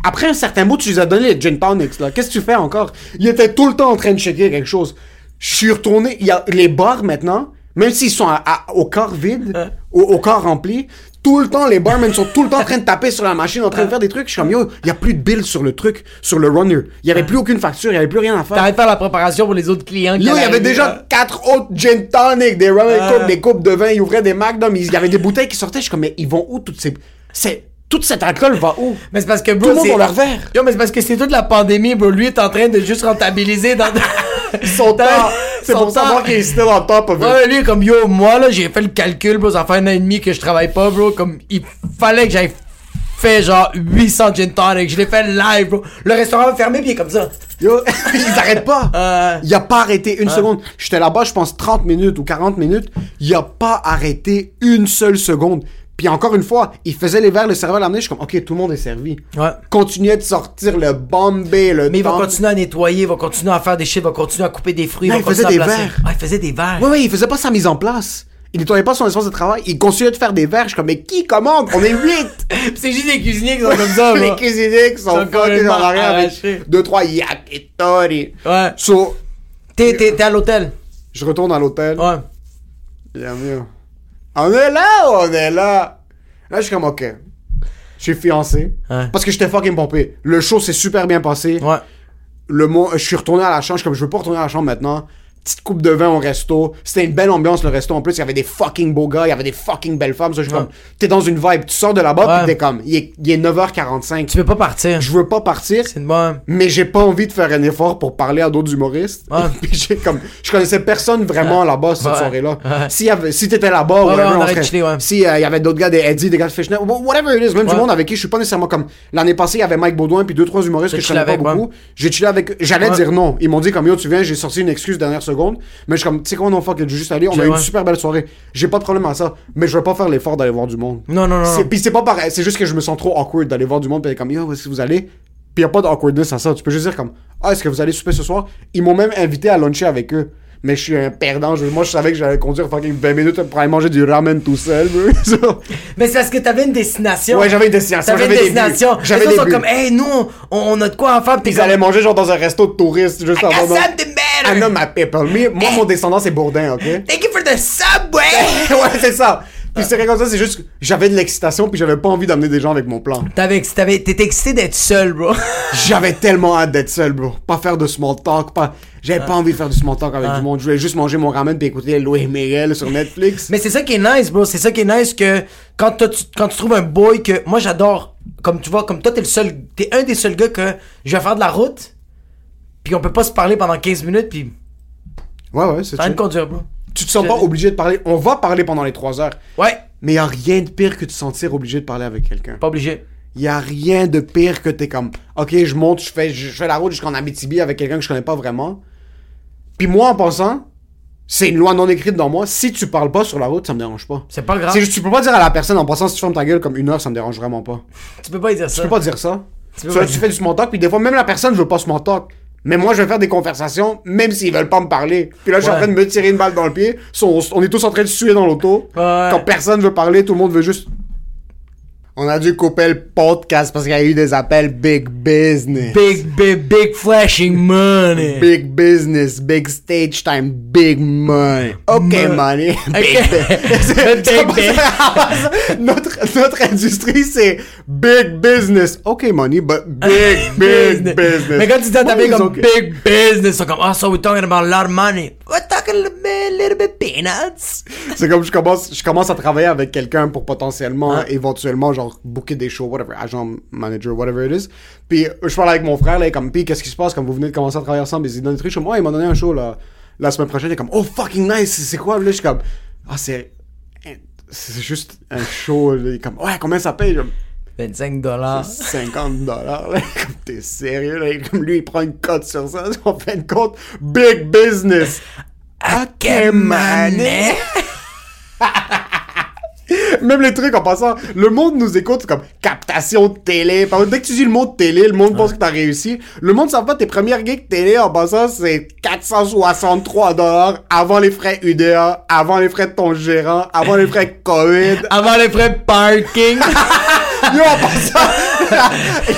Après un certain bout, tu lui as donné les gin tonics, là. Qu'est-ce que tu fais encore? Il était tout le temps en train de checker quelque chose. Je suis retourné. Il y a les bars maintenant, même s'ils sont à- à- au corps vide, au, au corps rempli, tout le temps, les barmen sont tout le temps en train de taper sur la machine, en train de faire des trucs. Je suis comme, yo, il y a plus de bill sur le truc, sur le runner. Il y avait plus aucune facture, il y avait plus rien à faire. T'arrêtes de faire la préparation pour les autres clients. Yo, il y avait déjà là. quatre autres gin tonic, des rum and coke, des coupes de vin, ils ouvraient des magnums, il y avait des bouteilles qui sortaient, je suis comme, mais ils vont où toutes ces... C'est... Toute cette alcool va où? Mais c'est parce que, bro, Tout le monde c'est- a leur verre. Yo, mais c'est parce que c'est toute la pandémie, bro. Lui est en train de juste rentabiliser dans. Son temps. C'est pour temps. savoir qu'il est still on top of it. Ouais, lui, comme yo, moi, là, j'ai fait le calcul, bro. Ça fait un an et demi que je travaille pas, bro. Comme, il fallait que j'aille fait genre 800 gin tonic. Je l'ai fait live, bro. Le restaurant est fermé, puis il est comme ça. Yo, ils arrêtent pas. Euh. Il a pas arrêté une seconde. J'étais là-bas, je pense 30 minutes ou 40 minutes. Il a pas arrêté une seule seconde. Puis encore une fois, il faisait les verres, le serveur l'amenait. Je suis comme, ok, tout le monde est servi. Ouais. Continuait de sortir le Bombay, le Mais il va continuer à nettoyer, il va continuer à faire des shit, il va continuer à couper des fruits. Non, va il faisait des verres. Ouais, il faisait des verres. Ouais, ouais, il faisait pas sa mise en place. Il nettoyait pas son espace de travail. Il continuait de faire des verres. Je suis comme, mais qui commande? On est 8! C'est juste des cuisiniers qui sont comme ça, les cuisiniers qui sont fucking en arrière avec arrachés. 2-3 yakitori. Ouais. So, t'es à l'hôtel. je retourne à l'hôtel. Ouais. Bien mieux. On est là ou on est là? Là, je suis comme, ok. Je suis fiancé. Ouais. Parce que j'étais fucking pompé. Le show s'est super bien passé. Ouais. Le mo- je suis retourné à la chambre. Je suis comme, je veux pas retourner à la chambre maintenant. Petite coupe de vin au resto. C'était une belle ambiance, le resto. En plus, il y avait des fucking beaux gars, il y avait des fucking belles femmes. Ça, je suis Ouais. comme, t'es dans une vibe. Tu sors de là-bas, Ouais. puis t'es comme, il est, il est 9h45. Tu peux pas partir. Je veux pas partir. C'est une bonne. Mais j'ai pas envie de faire un effort pour parler à d'autres humoristes. Ouais. Puis j'ai comme, je connaissais personne vraiment là-bas cette soirée-là. Si, si t'étais là-bas, Ouais, whatever, ouais, on serait- chillé, ouais. si il y avait d'autres gars, des Eddie, des gars de Fishnet, wh- whatever it is, même du monde avec qui je suis pas nécessairement comme l'année passée, il y avait Mike Baudouin puis deux trois humoristes que je connais pas beaucoup. J'ai chillé avec, j'allais dire non. Ils m'ont dit comme yo, tu viens, j'ai sorti une excuse dernière seconde, mais je suis comme, tu sais quoi, non fuck, it, je juste aller. On a eu une super belle soirée. J'ai pas de problème à ça, mais je vais pas faire l'effort d'aller voir du monde. Non, non, non. Puis c'est pas pareil, c'est juste que je me sens trop awkward d'aller voir du monde, puis comme, yo, où est-ce que vous allez? Puis y a pas d'awkwardness à ça. Tu peux juste dire comme, ah, est-ce que vous allez souper ce soir? Ils m'ont même invité à luncher avec eux. Mais je suis un perdant. Je- moi, je savais que j'allais conduire fucking 20 minutes pour aller manger du ramen tout seul. Mais c'est parce que t'avais une destination. Ouais, j'avais une destination. T'avais une des destination. J'avais autres des sont comme, hey, nous, on, on a de quoi en faire. Ils allaient manger genre dans un resto de touristes juste avant. Matter. my people. Me- Moi, mon descendant, c'est Bourdin, ok? Thank you for the subway. ouais, c'est ça. Puis c'est vrai comme ça, c'est juste que j'avais de l'excitation, puis j'avais pas envie d'amener des gens avec mon plan. T'avais, t'avais, t'étais excité d'être seul, bro. J'avais tellement hâte d'être seul, bro. Pas faire de small talk, pas. J'avais Ah. pas envie de faire du small talk avec du monde. Je voulais juste manger mon ramen puis écouter Louis sur Netflix. Mais c'est ça qui est nice, bro. C'est ça qui est nice que quand, tu, quand tu trouves un boy que. Moi, j'adore. Comme tu vois, comme toi, t'es le seul. T'es un des seuls gars que je vais faire de la route. Puis on peut pas se parler pendant 15 minutes. Puis Ouais, ouais, c'est chill. de conduire, bro. Tu te sens pas obligé de parler. On va parler pendant les 3 heures. Ouais, Mais y a rien de pire que de se sentir obligé de parler avec quelqu'un. pas obligé. Y a rien de pire que t'es comme, ok, je monte, je fais, je fais la route jusqu'en Abitibi avec quelqu'un que je connais pas vraiment. Puis moi, en pensant, c'est une loi non écrite dans moi. Si tu parles pas sur la route, ça me dérange pas. C'est pas grave. C'est juste, tu peux pas dire à la personne en passant si tu fermes ta gueule comme une heure, ça me dérange vraiment pas. Tu peux pas dire ça. Tu peux pas dire ça. Tu Tu, peux vois, pas tu dire- fais du small talk, puis des fois, même la personne veut pas small talk. Mais moi, je vais faire des conversations, même s'ils veulent pas me parler. Puis là, je suis en train de me tirer une balle dans le pied. On, on est tous en train de suer dans l'auto. Ouais. Quand personne veut parler, tout le monde veut juste. On a dû couper le podcast parce qu'il y a eu des appels big business. Big, big, big flashing money. Big business, big stage time, big money. Ok, Money. money. Big Ok. business. Big business. notre, notre industrie, c'est big business. Ok, money, but big, big business. Mais quand tu dis à ta Money fille is comme okay. big business, sont comme, oh, so we're talking about a lot of money. We're talking a little bit, peanuts. C'est comme je commence, je commence à travailler avec quelqu'un pour potentiellement, Ouais. éventuellement, genre, booker des shows, whatever, agent, manager, whatever it is. Puis, je parle avec mon frère, là, comme, puis qu'est-ce qui se passe quand vous venez de commencer à travailler ensemble? Il dit, donne des trucs. Je suis comme, ouais, il m'a donné un show, là, la semaine prochaine. Il est comme, oh, fucking nice, c'est quoi? Là, je suis comme, ah, c'est, c'est juste un show. Là. Il est comme, ouais, combien ça paye? Je suis 25 dollars. 50 dollars, là. Comme, t'es sérieux, là? Comme lui, il prend une cote sur ça. En fin de compte, big business. Ok, money. Même les trucs en passant, le monde nous écoute comme captation de télé. Par exemple, dès que tu dis le mot de télé, le monde pense que t'as réussi. Le monde savent pas tes premières gigs télé en passant, c'est 463 dollars avant les frais UDA, avant les frais de ton gérant, avant les frais COVID. Avant les frais de parking. Yo, en passant,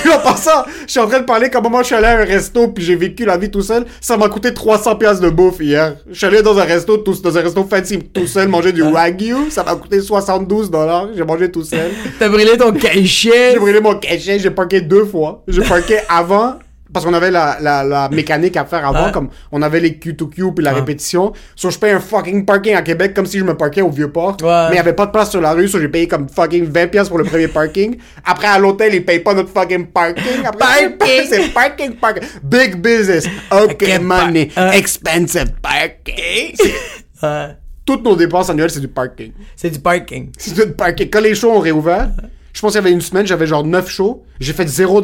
yo, en passant, je suis en train de parler comme moi je suis allé à un resto puis j'ai vécu la vie tout seul. Ça m'a coûté 300 pièces de bouffe hier. Je suis allé dans un resto, tout, dans un resto fancy tout seul, manger du wagyu. Ça m'a coûté 72 dollars. J'ai mangé tout seul. T'as brûlé ton cachet. J'ai brûlé mon cachet, j'ai parqué deux fois. J'ai parqué avant, parce qu'on avait la, la, la mécanique à faire avant, Ouais. comme on avait les Q2Q puis la répétition. So, je paye un fucking parking à Québec comme si je me parquais au Vieux-Port. Ouais. Mais il y avait pas de place sur la rue, so j'ai payé comme fucking 20 pièces pour le premier parking. Après, à l'hôtel, ils payent pas notre fucking parking. Après, Parking. c'est parking, parking. Big business. OK, Ok, money. euh. Expensive parking. Toutes nos dépenses annuelles, c'est du parking. C'est du parking. C'est tout parking. Quand les shows ont réouvert, je pense qu'il y avait une semaine, j'avais genre 9 shows. J'ai fait 0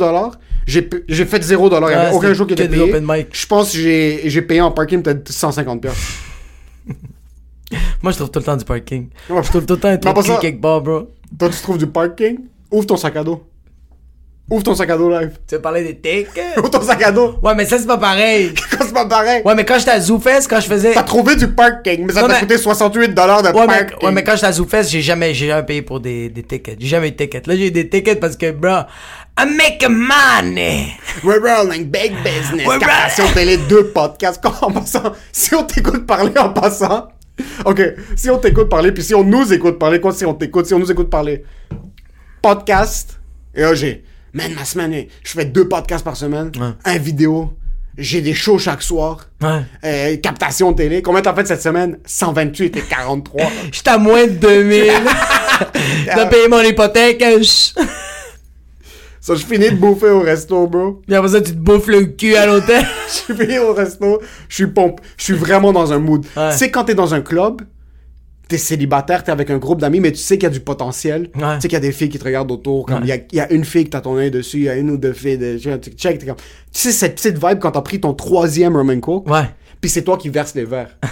J'ai p- j'ai fait 0 Il y avait Ouais, aucun show qui était payé. Je pense que j'ai payé en parking peut-être 150 pièces. Moi, je trouve tout le temps du parking. Je trouve tout le temps un truc quelque part, bro. Toi, tu trouves du parking? Ouvre ton sac à dos. Ouvre ton sac à dos live. Tu veux parler des tickets? Ouvre ton sac à dos. Ouais, mais ça, c'est pas pareil. Quand c'est pas pareil. Ouais, mais quand j'étais à ZooFest, quand je faisais. T'as trouvé du parking, mais ça t'a mais- coûté 68 de Ouais parking. mais, ouais, mais quand j'étais à ZooFest, j'ai jamais, j'ai jamais payé pour des, des tickets. J'ai jamais eu de tickets. Là, j'ai eu des tickets parce que, bro, I'm making money. We're rolling big business. We're Captation télé, deux podcasts. Quand, en passant, si on t'écoute parler en passant. Ok, si on t'écoute parler, puis si on nous écoute parler, quoi, si on t'écoute, si on nous écoute parler? Podcast. Et j'ai. Man, ma semaine, je fais deux podcasts par semaine. Un vidéo. J'ai des shows chaque soir. Ouais. Euh, captation télé. Combien t'as fait cette semaine? 128 et 43. J'étais à moins de 2000. T'as payé mon hypothèque. je- Ça, je finis de bouffer au resto, bro. Puis après ça, tu te bouffes le cul à l'hôtel. Je suis fini au resto. Je suis pompe. Je suis vraiment dans un mood. Ouais. Tu sais, quand t'es dans un club, t'es célibataire, t'es avec un groupe d'amis, mais tu sais qu'il y a du potentiel. Ouais. Tu sais qu'il y a des filles qui te regardent autour. Comme il y a- il y, a une fille que t'as ton œil dessus, il y a une ou deux filles. De, tu check, t'es comme. Tu sais, cette petite vibe quand t'as pris ton troisième rum and coke? Ouais. Puis c'est toi qui verses les verres.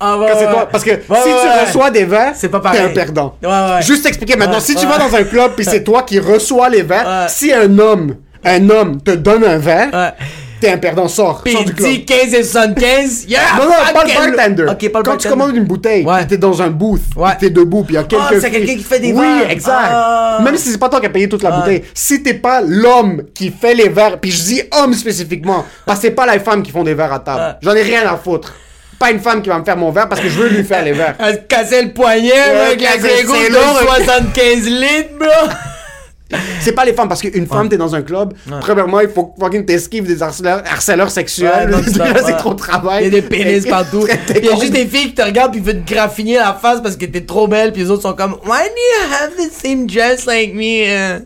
Ah ouais, Quand toi- parce que si tu reçois des verres, C'est pas t'es pareil. un perdant. Juste expliquer maintenant, si tu vas dans un club puis c'est toi qui reçois les verres, si un homme, un homme te donne un verre. T'es un perdant, sors, Puis sors il du club. dit 15 et 75. Yeah! Non, non, pas le bartender. Ok, pas le Quand tu commandes une bouteille, Ouais. t'es dans un booth, Ouais. t'es debout, puis il y a quelqu'un Ah, c'est quelqu'un qui fait des oui, verres. exact. Ah. Même si c'est pas toi qui as payé toute la bouteille. Si t'es pas l'homme qui fait les verres, puis je dis homme spécifiquement, parce que c'est pas les femmes qui font des verres à table. J'en ai rien à foutre. Pas une femme qui va me faire mon verre parce que je veux lui faire les verres. Elle se cassait le poignet, Ouais, avec la grégo de lourd. 75 litres, bro! C'est pas les femmes, parce qu'une femme, t'es dans un club, premièrement, il faut fucking t'esquives des harceleurs, harceleurs sexuels. C'est trop de travail. Il y a des pénis partout. Il y a juste des filles qui te regardent puis veulent te graffiner la face parce que t'es trop belle puis les autres sont comme Why do you have the same dress like me?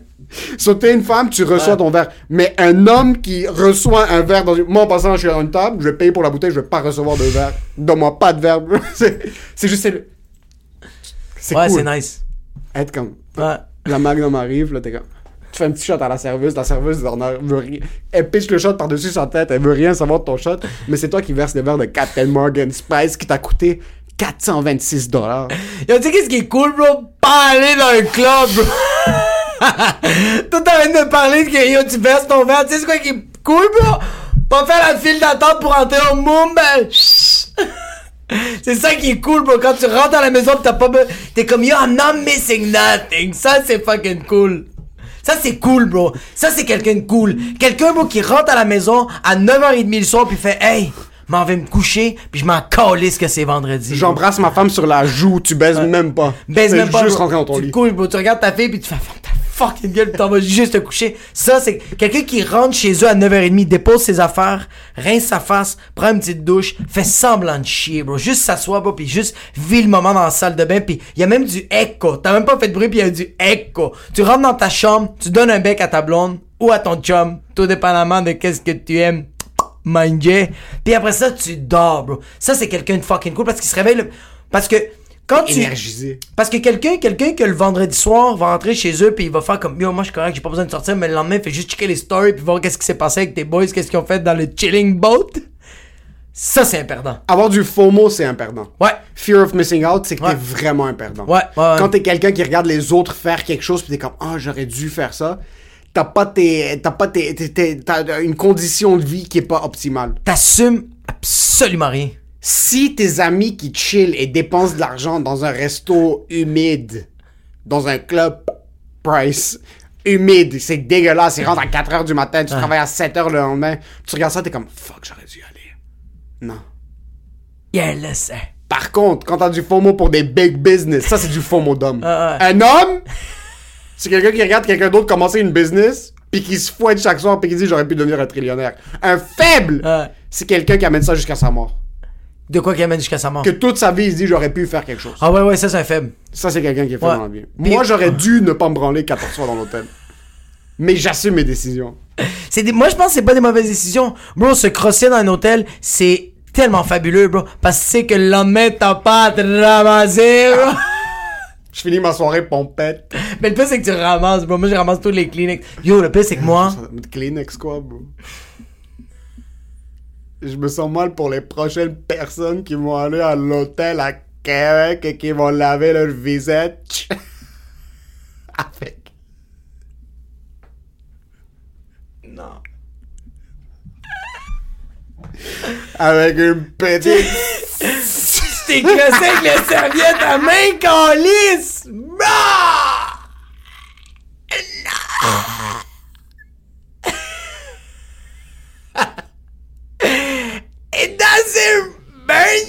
So, t'es une femme, tu reçois ton verre. Mais un homme qui reçoit un verre dans une. Moi, en passant, je suis à une table, je vais payer pour la bouteille, je vais pas recevoir de verre. Donne-moi pas de verre. c'est juste. C'est le- c'est Ouais, cool. c'est nice. Être comme. Ouais. La magnum arrive, là, t'es comme. Tu fais un petit shot à la serveuse, la serveuse en veut rien. Elle pitch le shot par-dessus sa tête, elle veut rien savoir de ton shot, mais c'est toi qui verses le verre de Captain Morgan Spice qui t'a coûté 426 dollars. Yo, tu sais qu'est-ce qui est cool, bro? Pas aller dans un club, bro. Toi, t'as envie de parler de que tu verses ton verre. Tu sais, c'est quoi qui est cool, bro? Pas faire la file d'attente pour entrer au Mumbai. C'est ça qui est cool, bro. Quand tu rentres à la maison t'as pas T'es comme, yo, I'm not missing nothing. Ça, c'est fucking cool. Ça, c'est cool, bro. Ça, c'est quelqu'un de cool. Quelqu'un, bro, qui rentre à la maison à 9h30 le soir pis fait, hey, m'en vais me coucher pis je m'en calisse que c'est vendredi. J'embrasse ma femme sur la joue, tu baises même pas. Baise même pas. juste bro. rentrer dans ton tu lit. couches, bro. Tu regardes ta fille puis tu fais fucking gueule t'en vas juste te coucher. Ça, c'est quelqu'un qui rentre chez eux à 9h30, dépose ses affaires, rince sa face, prend une petite douche, fait semblant de chier, bro. Juste s'assoit, bro, puis juste vit le moment dans la salle de bain puis y a même du echo. T'as même pas fait de bruit puis y a du echo. Tu rentres dans ta chambre, tu donnes un bec à ta blonde ou à ton chum, tout dépendamment de qu'est-ce que tu aimes manger. Puis après ça, tu dors, bro. Ça, c'est quelqu'un de fucking cool parce qu'il se réveille le... Parce que quand tu... Énergisé. Parce que quelqu'un, quelqu'un que le vendredi soir va rentrer chez eux puis il va faire comme yo moi je suis correct j'ai pas besoin de sortir mais le lendemain il fait juste checker les stories puis voir qu'est-ce qui s'est passé avec tes boys qu'est-ce qu'ils ont fait dans le chilling boat ça c'est un perdant Avoir du FOMO, c'est un perdant. ouais Fear of missing out, c'est que Ouais. t'es vraiment un perdant. Ouais, ouais, ouais. Quand t'es quelqu'un qui regarde les autres faire quelque chose, puis t'es comme, ah, j'aurais dû faire ça. T'as pas tes, t'as pas tes- t'as une condition de vie qui est pas optimale. t'assumes absolument rien Si tes amis qui chill et dépensent de l'argent dans un resto humide, dans un club price humide, c'est dégueulasse, ils rentrent à 4 heures du matin, tu travailles à 7 heures le lendemain, tu regardes ça, t'es comme, fuck, j'aurais dû y aller. Non. yeah listen Par contre, quand t'as du FOMO pour des big business, ça c'est du FOMO d'homme. Ah. Un homme, c'est quelqu'un qui regarde quelqu'un d'autre commencer une business, puis qui se fouette chaque soir, puis qui dit j'aurais pu devenir un trillionnaire. Un faible, c'est quelqu'un qui amène ça jusqu'à sa mort. De quoi qu'il amène jusqu'à sa mort Que toute sa vie il se dit j'aurais pu faire quelque chose. ah ouais ouais ça c'est un faible Ça c'est quelqu'un qui est fait Ouais. dans la vie. Puis- Moi j'aurais dû ne pas me branler 14 fois dans l'hôtel. Mais j'assume mes décisions. c'est des... moi je pense que c'est pas des mauvaises décisions bro se crosser dans un hôtel c'est tellement fabuleux bro parce que sais que le lendemain t'as pas à te ramasser bro Je finis ma soirée pompette. Mais le pire, c'est que tu ramasses, bro. Moi, je ramasse tous les Kleenex. Yo, le pire, c'est que moi. Kleenex quoi, bro? Je me sens mal pour les prochaines personnes qui vont aller à l'hôtel à Québec et qui vont laver leur visage avec. Non. Avec une petite. T'es crossé avec les serviettes à main calice! Bah! It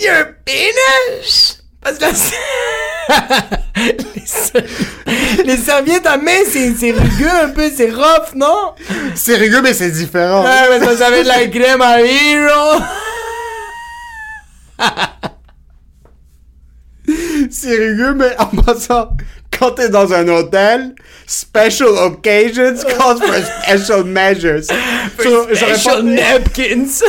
your penis! Parce que la- les, serviettes à main, c'est c'est rugueux un peu, c'est rough, non? C'est rigueux, mais c'est différent. Ouais, mais ça, ça va être la crème à hero. C'est rigueux, mais en passant, quand t'es dans un hôtel, special occasions calls for special measures. So, J'aurais pas, Special napkins.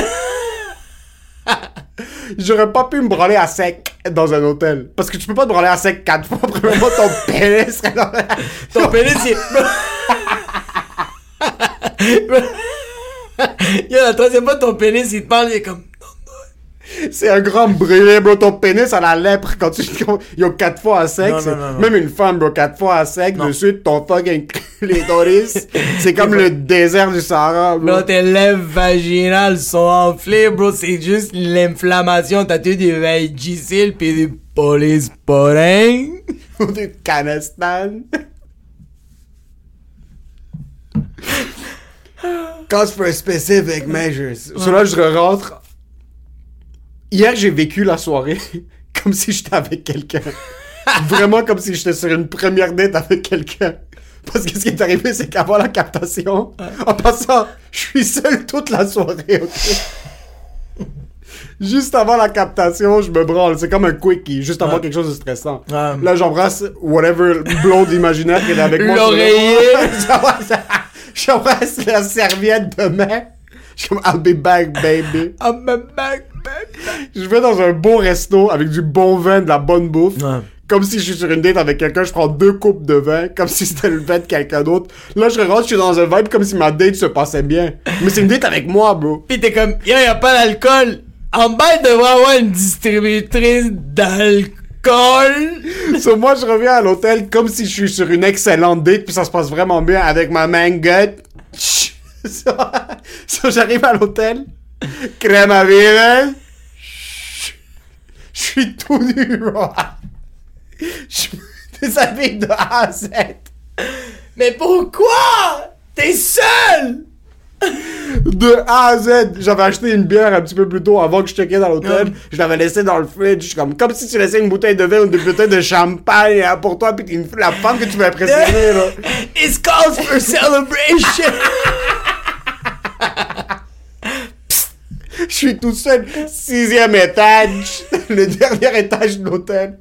j'aurais pas pu me branler à sec dans un hôtel. Parce que tu peux pas te branler à sec quatre fois. Premièrement, ton pénis serait dans la... Ton pénis, il... Yo, la troisième fois, ton pénis, il te parle, il est comme... C'est un grand brûlé, bro. Ton pénis à la lèpre quand tu. Il y a quatre fois à sec. Non, non, non. Même une femme, bro, quatre fois à sec. De ton fucking clitoris. c'est comme le désert du Sahara, bro. Bro, tes lèvres vaginales sont enflées, bro. C'est juste l'inflammation. T'as tout du Vagisil pis du polysporin. du Canestan. Cause for specific measures. Là, je rentre. Hier, j'ai vécu la soirée comme si j'étais avec quelqu'un. Vraiment comme si j'étais sur une première date avec quelqu'un. Parce que ce qui est arrivé, c'est qu'avant la captation, en passant, je suis seul toute la soirée, ok? Juste avant la captation, je me branle. C'est comme un quickie, juste avant Ouais. quelque chose de stressant. Là, j'embrasse whatever blonde imaginaire qui est avec moi. sur le- L'oreiller. J'embrasse- J'embrasse la serviette de main. Je suis comme, I'll be back, baby. I'm a back, back. Je vais dans un beau resto avec du bon vin, de la bonne bouffe. Ouais. Comme si je suis sur une date avec quelqu'un, je prends deux coupes de vin, comme si c'était le vin de quelqu'un d'autre. Là, je rentre, je suis dans un vibe comme si ma date se passait bien. Mais c'est une date avec moi, bro. Pis t'es comme, yo, y a pas d'alcool. En bas, il devrait avoir une distributrice d'alcool. So, moi, je reviens à l'hôtel comme si je suis sur une excellente date, puis ça se passe vraiment bien avec ma mangotte. So, so, j'arrive à l'hôtel, crème à vivre. Je suis tout nu, bro. Je me déshabille de A à Z. Mais pourquoi? T'es seul! De A à Z. J'avais acheté une bière un petit peu plus tôt avant que je checkais dans l'hôtel. Ouais. Je l'avais laissé dans le fridge. Comme, comme si tu laissais une bouteille de vin ou une bouteille de champagne hein, pour toi, puis une- la femme que tu veux impressionner, là. It calls for celebration! Je suis tout seul, sixième étage, le dernier étage de l'hôtel.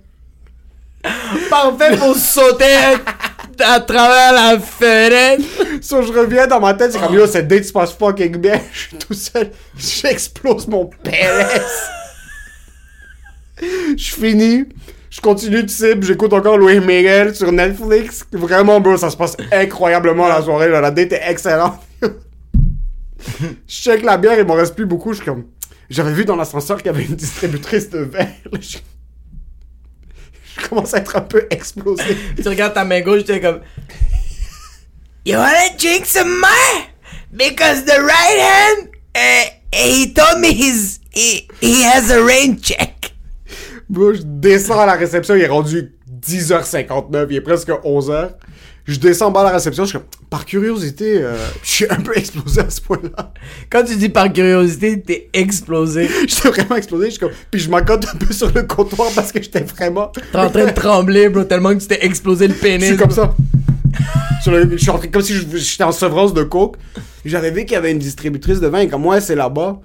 Parfait pour sauter à travers la fenêtre. So, je reviens dans ma tête, c'est comme, yo, cette date se passe fucking bien. Je suis tout seul, j'explose mon PLS. Je finis, je continue de cible, j'écoute encore Louis Miguel sur Netflix. Vraiment, bro, ça se passe incroyablement la soirée, là. La date est excellente. Je check la bière, il m'en reste plus beaucoup. Je suis comme, j'avais vu dans l'ascenseur qu'il y avait une distributrice de verre. Je... je commence à être un peu explosé. Tu regardes ta main gauche, t'es comme. You wanna drink some more? Because the right hand, uh, he told me he's, he, he has a rain check. Bro, je descends à la réception, il est rendu 10h59, il est presque 11h. Je descends en bas à la réception, je suis comme, par curiosité, euh, je suis un peu explosé à ce point-là. Quand tu dis par curiosité, t'es explosé. J'étais vraiment explosé, je suis comme, puis je m'accote un peu sur le comptoir parce que j'étais vraiment... T'es en train de trembler, bro, tellement que tu t'es explosé le Je pénis. suis comme ça. Sur le- je suis en train- comme si je- j'étais en sevrance de coke. J'avais vu qu'il y avait une distributrice de vin, et comme moi, c'est là-bas.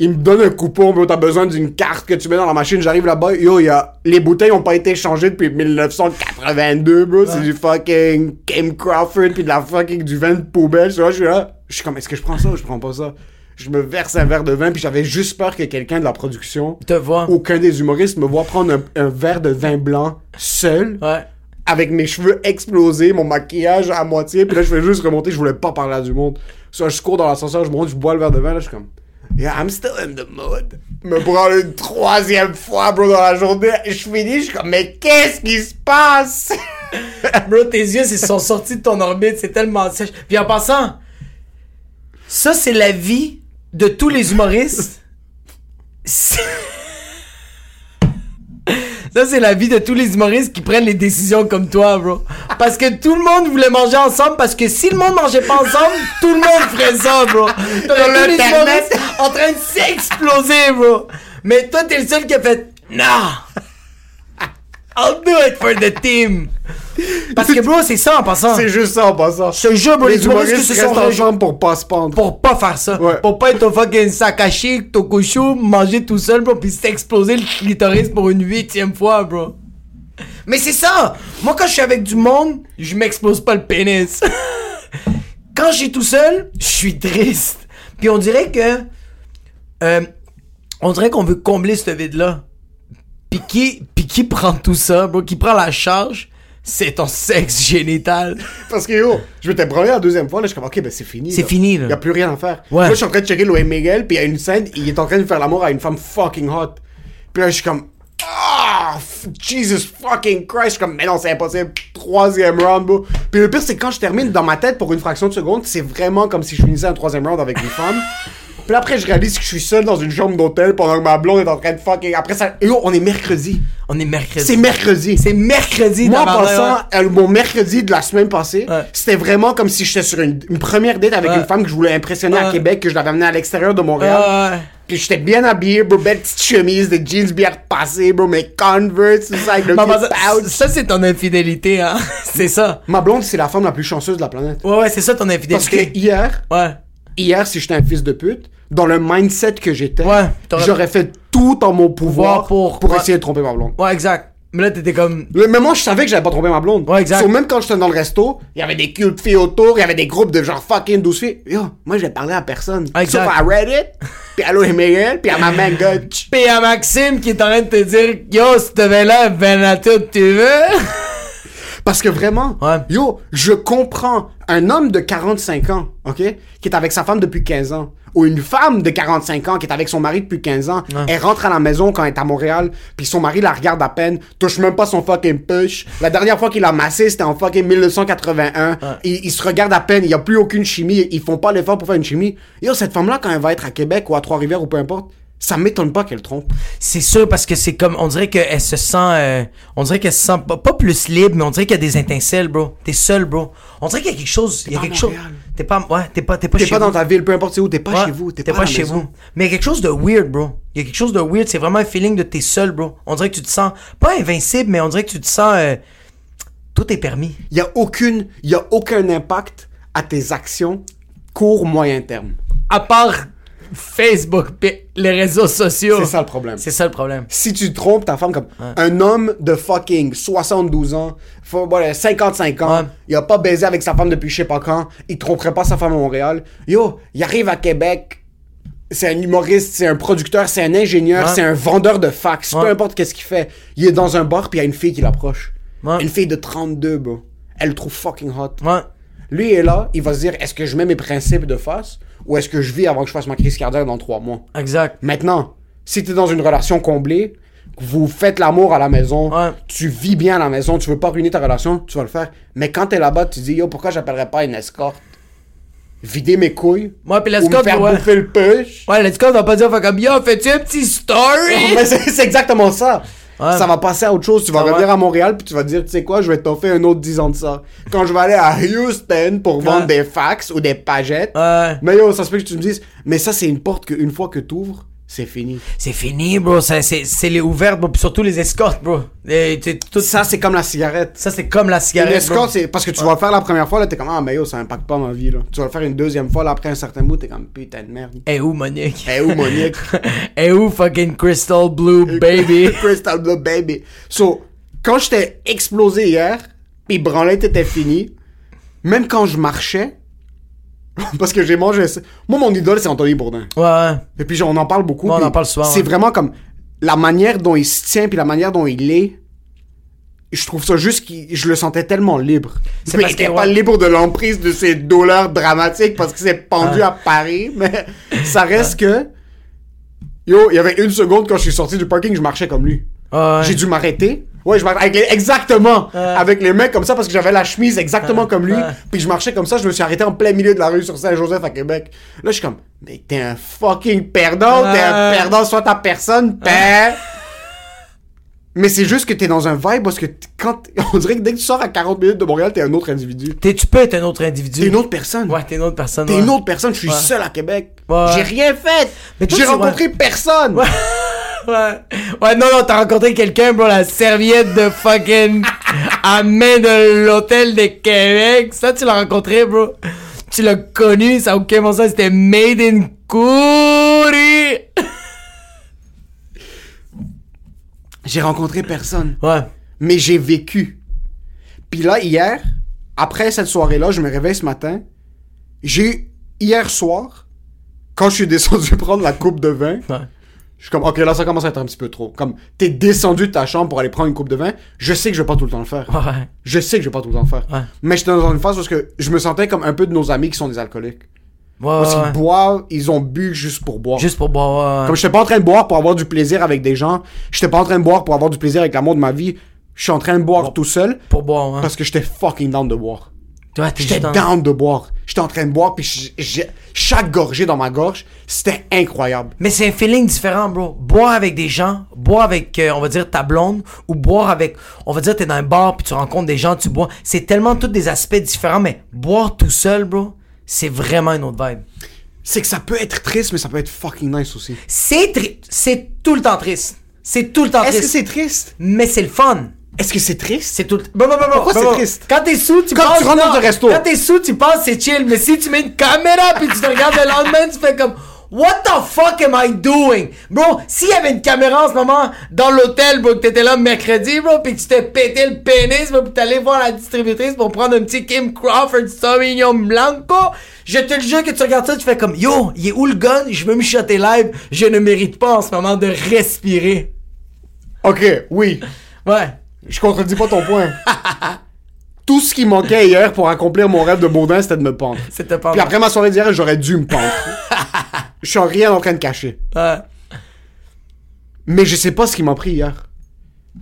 Il me donne un coupon, bro, t'as besoin d'une carte que tu mets dans la machine. J'arrive là-bas, yo, il y a... les bouteilles ont pas été échangées depuis 1982, bro. C'est du fucking Kim Crawford, puis de la fucking du vin de poubelle. Tu vois, je suis là, je suis comme, est-ce que je prends ça ou je prends pas ça? Je me verse un verre de vin, puis j'avais juste peur que quelqu'un de la production, Te vois. aucun des humoristes, me voit prendre un, un verre de vin blanc seul Ouais. avec mes cheveux explosés, mon maquillage à moitié, puis là je fais juste remonter, je voulais pas parler à du monde. Soit je cours dans l'ascenseur, je monte, je bois le verre de vin, là je suis comme Yeah, I'm still in the mood. Me prendre une troisième fois, bro, dans la journée. Je finis, je suis comme, mais qu'est-ce qui se passe? Bro, tes yeux, ils sont sortis de ton orbite, c'est tellement sèche. Puis en passant, ça, c'est la vie de tous les humoristes. Ça, c'est la vie de tous les humoristes qui prennent les décisions comme toi, bro. Parce que tout le monde voulait manger ensemble, parce que si le monde mangeait pas ensemble, tout le monde ferait ça, bro. Les l'Internet. humoristes en train de s'exploser, bro. Mais toi, t'es le seul qui a fait « Non! » I'll do it for the team. Parce que, bro, c'est ça en passant. C'est juste ça en passant. Je te jure, bro, les Les humoristes se sont ensemble pour pas se pendre. pour pas faire ça. Ouais. Pour pas être au fucking ton cochon, manger tout seul, bro, pis s'exploser le clitoris pour une huitième fois, bro. Mais c'est ça! Moi, quand je suis avec du monde, je m'explose pas le pénis. quand je suis tout seul, je suis triste. Puis on dirait que. euh, on dirait qu'on veut combler ce vide-là. Puis qui, puis qui prend tout ça, bro? Qui prend la charge? C'est ton sexe génital. Parce que yo, je m'étais branlé la deuxième fois, là, je suis comme, ok, ben c'est fini. C'est fini, là. Y a plus rien à faire. Ouais. Là, je suis en train de checker Louis Miguel, puis il y a une scène, il est en train de faire l'amour à une femme fucking hot. Puis là, je suis comme, ah, Jesus fucking Christ. Je suis comme, mais non, c'est impossible. Troisième round, bro. Puis le pire, c'est quand je termine dans ma tête pour une fraction de seconde, c'est vraiment comme si je finissais un troisième round avec une femme. Puis là, après, je réalise que je suis seul dans une chambre d'hôtel pendant que ma blonde est en train de fucking. Après ça, yo, on est mercredi. On est mercredi. C'est mercredi. C'est mercredi, Moi, en ouais. euh, mon mercredi de la semaine passée, Ouais. c'était vraiment comme si j'étais sur une, une première date avec Ouais. une femme que je voulais impressionner à Ouais. Québec, que je l'avais amenée à l'extérieur de Montréal. Ouais. Puis j'étais bien habillé, bro, belle petite chemise, des jeans bien repassés, bro, mes Converse, tout ça, avec le petit pouch. ça, c'est ton infidélité, hein. c'est ça. Ma blonde, c'est la femme la plus chanceuse de la planète. Ouais, ouais, c'est ça ton Parce que infidélité. hier, Ouais. hier, si j'étais un fils de pute, dans le mindset que j'étais, Ouais, j'aurais fait tout en mon pouvoir pour, pour- ouais. essayer de tromper ma blonde. Ouais, exact. Mais là, t'étais comme. Mais moi, je savais que j'avais pas trompé ma blonde. Ouais, exact. So, même quand j'étais dans le resto, il y avait des cute filles autour, il y avait des groupes de genre fucking 12 filles. Yo, moi, j'ai parlé à personne. Exact. Sauf à Reddit, puis à Miguel, puis à ma main gauche. Pis à Maxime qui est en train de te dire Yo, si t'avais là, ben à tout, tu veux? Parce que vraiment, Ouais. yo, je comprends un homme de 45 ans, ok, qui est avec sa femme depuis 15 ans, ou une femme de 45 ans qui est avec son mari depuis 15 ans, elle rentre à la maison quand elle est à Montréal, puis son mari la regarde à peine, touche même pas son fucking push. La dernière fois qu'il l'a massé, c'était en fucking 1981. Il, il se regarde à peine, il y a plus aucune chimie, ils font pas l'effort pour faire une chimie. Yo, cette femme-là, quand elle va être à Québec ou à Trois-Rivières ou peu importe, ça m'étonne pas qu'elle trompe. C'est sûr parce que c'est comme on dirait qu'elle se sent euh, on dirait qu'elle se sent pas, pas plus libre mais on dirait qu'il y a des étincelles bro t'es seul bro on dirait qu'il y a quelque chose il y a quelque chose Montréal. T'es pas ouais t'es pas t'es pas T'es chez pas vous. dans ta ville, peu importe c'est où, t'es pas Ouais, chez vous, t'es t'es pas, chez maison. vous. Mais il y a quelque chose de weird bro. Il y a quelque chose de weird c'est vraiment un feeling de t'es seul bro. On dirait que tu te sens pas invincible mais on dirait que tu te sens euh, tout est permis. Il y a aucune il y a aucun impact à tes actions court moyen terme. À part Facebook les réseaux sociaux c'est ça le problème c'est ça le problème si tu trompes ta femme comme un homme de fucking 72 ans faut, voilà, 55 ans Ouais. il a pas baisé avec sa femme depuis je sais pas quand il tromperait pas sa femme à Montréal yo il arrive à Québec c'est un humoriste, c'est un producteur, c'est un ingénieur, Ouais. c'est un vendeur de fax, peu importe qu'est-ce qu'il fait. Il est dans un bar puis il y a une fille qui l'approche. Une fille de 32, bro. Elle le trouve fucking hot. Lui est là, il va se dire est-ce que je mets mes principes de face? Ou est-ce que je vis avant que je fasse ma crise cardiaque dans trois mois exact Maintenant, si tu es dans une relation comblée, que vous faites l'amour à la maison, Ouais. tu vis bien à la maison, tu veux pas ruiner ta relation, tu vas le faire. Mais quand t'es là-bas, tu dis yo, pourquoi j'appellerais pas une escorte? Vider mes couilles Ouais, puis ou me l'escorte, faire ouais. bouffer le push ouais on va pas dire comme yo fais-tu un petit story? Mais c'est c'est exactement ça. Ouais. Ça va passer à autre chose. Tu vas Ça revenir va. à Montréal puis tu vas te dire, tu sais quoi, je vais t'offrir un autre 10 ans de ça. Quand je vais aller à Houston pour vendre Ouais. des fax ou des pagettes, ouais mais yo, ça se peut que tu me dises, mais ça, c'est une porte qu'une fois que t'ouvres, c'est fini. C'est fini, bro. C'est, les ouvertes, bro. Puis surtout les escortes, bro. Et, tout ça, c'est comme la cigarette. ça, c'est comme la Une cigarette. escorte, bro. c'est parce que tu vas le faire la première fois, là, t'es comme, ah, mais yo, ça impacte pas ma vie, là. Tu vas le faire une deuxième fois, là, après un certain bout, t'es comme, putain de merde. Eh où, Monique? Eh où, Monique? Eh où, fucking Crystal Blue, baby? Crystal Blue Baby. So, quand j'étais explosé hier, pis branlette était fini, même quand je marchais, parce que j'ai mangé. Moi, mon idole, c'est Anthony Bourdin. Ouais, ouais. Et puis, on en parle beaucoup. Ouais, on en parle souvent, C'est ouais. vraiment comme la manière dont il se tient, puis la manière dont il est. Je trouve ça juste que je le sentais tellement libre. C'est parce il était que, pas libre de l'emprise de ses douleurs dramatiques parce qu'il s'est pendu à Paris, mais ça reste que. Yo, il y avait une seconde quand je suis sorti du parking, je marchais comme lui. Ouais. J'ai dû m'arrêter. Ouais, je avec les- exactement avec les mecs comme ça parce que j'avais la chemise exactement comme lui. Puis je marchais comme ça, je me suis arrêté en plein milieu de la rue sur Saint-Joseph à Québec. Là, je suis comme, mais t'es un fucking perdant, t'es un perdant, soit ta personne, père. Mais c'est juste que t'es dans un vibe parce que quand on dirait que dès que tu sors à 40 minutes de Montréal, t'es un autre individu. T'es- tu peux être un autre individu. T'es une autre personne. Ouais, t'es une autre personne. T'es ouais. une autre personne, je suis Ouais. seul à Québec. Ouais. J'ai rien fait. J'ai rencontré personne. Ouais. Ouais, non, non, t'as rencontré quelqu'un, bro, la serviette de fucking à main de l'hôtel de Québec. Ça, tu l'as rencontré, bro. Tu l'as connu, ça a aucun bon sens, c'était made in Kouri. J'ai rencontré personne. Ouais. Mais j'ai vécu. Puis là, hier, après cette soirée-là, je me réveille ce matin. J'ai, hier soir, quand je suis descendu prendre la coupe de vin, Ouais. Je suis comme, ok, là, ça commence à être un petit peu trop. Comme, t'es descendu de ta chambre pour aller prendre une coupe de vin, je sais que je vais pas tout le temps le faire. Ouais. Je sais que je vais pas tout le temps le faire. Ouais. Mais j'étais dans une phase parce que je me sentais comme un peu de nos amis qui sont des alcooliques. Ouais, Parce qu'ils boivent, ils ont bu juste pour boire. Juste pour boire, ouais. Comme j'étais pas en train de boire pour avoir du plaisir avec des gens, j'étais pas en train de boire pour avoir du plaisir avec l'amour de ma vie, je suis en train de boire tout seul Pour boire, ouais. parce que j'étais fucking down de boire. T'es J'étais juste down de boire. J'étais en train de boire puis j- j'ai- chaque gorgée dans ma gorge, c'était incroyable. Mais c'est un feeling différent, bro. Boire avec des gens, boire avec, euh, on va dire, ta blonde, ou boire avec, on va dire, t'es dans un bar, puis tu rencontres des gens, tu bois. C'est tellement tous des aspects différents, mais boire tout seul, bro, c'est vraiment une autre vibe. C'est que ça peut être triste mais ça peut être fucking nice aussi. C'est tri- c'est tout le temps triste. C'est tout le temps Est-ce que triste. c'est triste? Mais c'est le fun. Est-ce que c'est triste? C'est tout Bon, bon, bon, Pourquoi bon, c'est bon. triste? Quand t'es sous, tu Quand penses. tu rentres dans un resto. Quand t'es sous, tu penses c'est chill. Mais si tu mets une caméra puis tu te regardes le lendemain, tu fais comme. What the fuck am I doing? Bro, s'il y avait une caméra en ce moment dans l'hôtel, bro, que t'étais là mercredi, bro, pis que tu t'es pété le pénis, bro, pis t'allais voir la distributrice pour prendre un petit Kim Crawford Sauvignon Blanco, je te le jure que tu regardes ça, tu fais comme, yo, il est où le gun? Je veux me shotter live. Je ne mérite pas en ce moment de respirer. Ok, oui. Ouais. Je contredis pas ton point. Tout ce qui manquait hier pour accomplir mon rêve de Baudin, c'était de me pendre. C'était pas Puis après ma soirée d'hier, j'aurais dû me pendre. Je suis rien en train de cacher. Ouais. Mais je sais pas ce qui m'a pris hier.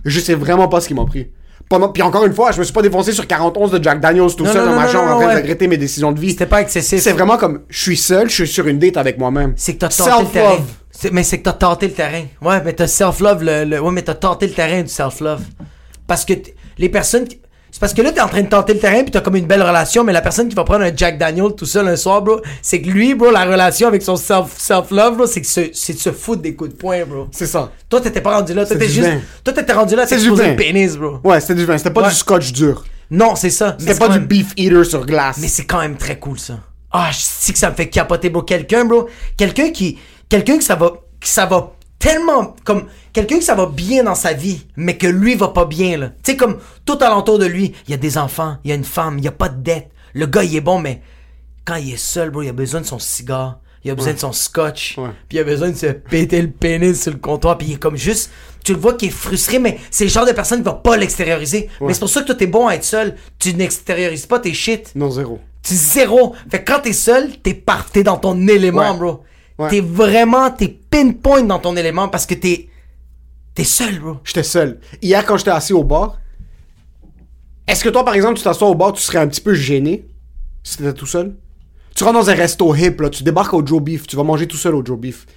Je sais vraiment pas ce qui m'a pris. Pendant... Puis encore une fois, je me suis pas défoncé sur 41 de Jack Daniels tout Non, seul non, dans non, ma chambre en train ouais. de regretter mes décisions de vie. C'était pas excessif. C'est vraiment comme, je suis seul, je suis sur une date avec moi-même. C'est que t'as tenté le terrain. Mais c'est que t'as tenté le terrain. Ouais, mais t'as self-love, le, le- ouais, mais t'as tenté le terrain du self-love. Parce que les personnes qui- C'est parce que là, t'es en train de tenter le terrain puis t'as comme une belle relation, mais la personne qui va prendre un Jack Daniel tout seul un soir, bro, c'est que lui, bro, la relation avec son self- self-love, bro, c'est de se foutre des coups de poing, bro. C'est ça. Toi, t'étais pas rendu là. Toi, t'étais juste. vin. Toi, t'étais rendu là, exposé vin. le pénis, bro. Ouais, c'était du vin. C'était pas Ouais. du scotch dur. Non, c'est ça. C'était pas du même- beef eater sur glace. Mais c'est quand même très cool ça. Ah, je sais que ça me fait capoter, bro. Quelqu'un, bro. Quelqu'un qui. Quelqu'un que ça va. Que ça va tellement. Comme. Quelqu'un que ça va bien dans sa vie, mais que lui va pas bien, là. Tu sais, comme tout alentour de lui, il y a des enfants, il y a une femme, il y a pas de dette. Le gars, il est bon, mais quand il est seul, bro, il a besoin de son cigare. Il a besoin de son scotch. Ouais. Puis il a besoin de se péter le pénis sur le comptoir. Puis il est comme juste. Tu le vois qu'il est frustré, mais c'est le genre de personne qui va pas l'extérioriser. Mais c'est pour ça que toi, t'es bon à être seul. Tu n'extériorises pas tes shit. Non, zéro. Tu zéro. Fait que quand t'es seul, t'es par... t'es dans ton élément, Ouais. bro. Ouais. T'es vraiment, t'es pinpoint dans ton élément parce que t'es, t'es seul, bro. J'étais seul. Hier, quand j'étais assis au bar, est-ce que toi, par exemple, tu t'assois au bar, tu serais un petit peu gêné si t'étais tout seul? Tu rentres dans un resto hip, là, tu débarques au Joe Beef, tu vas manger tout seul au Joe Beef.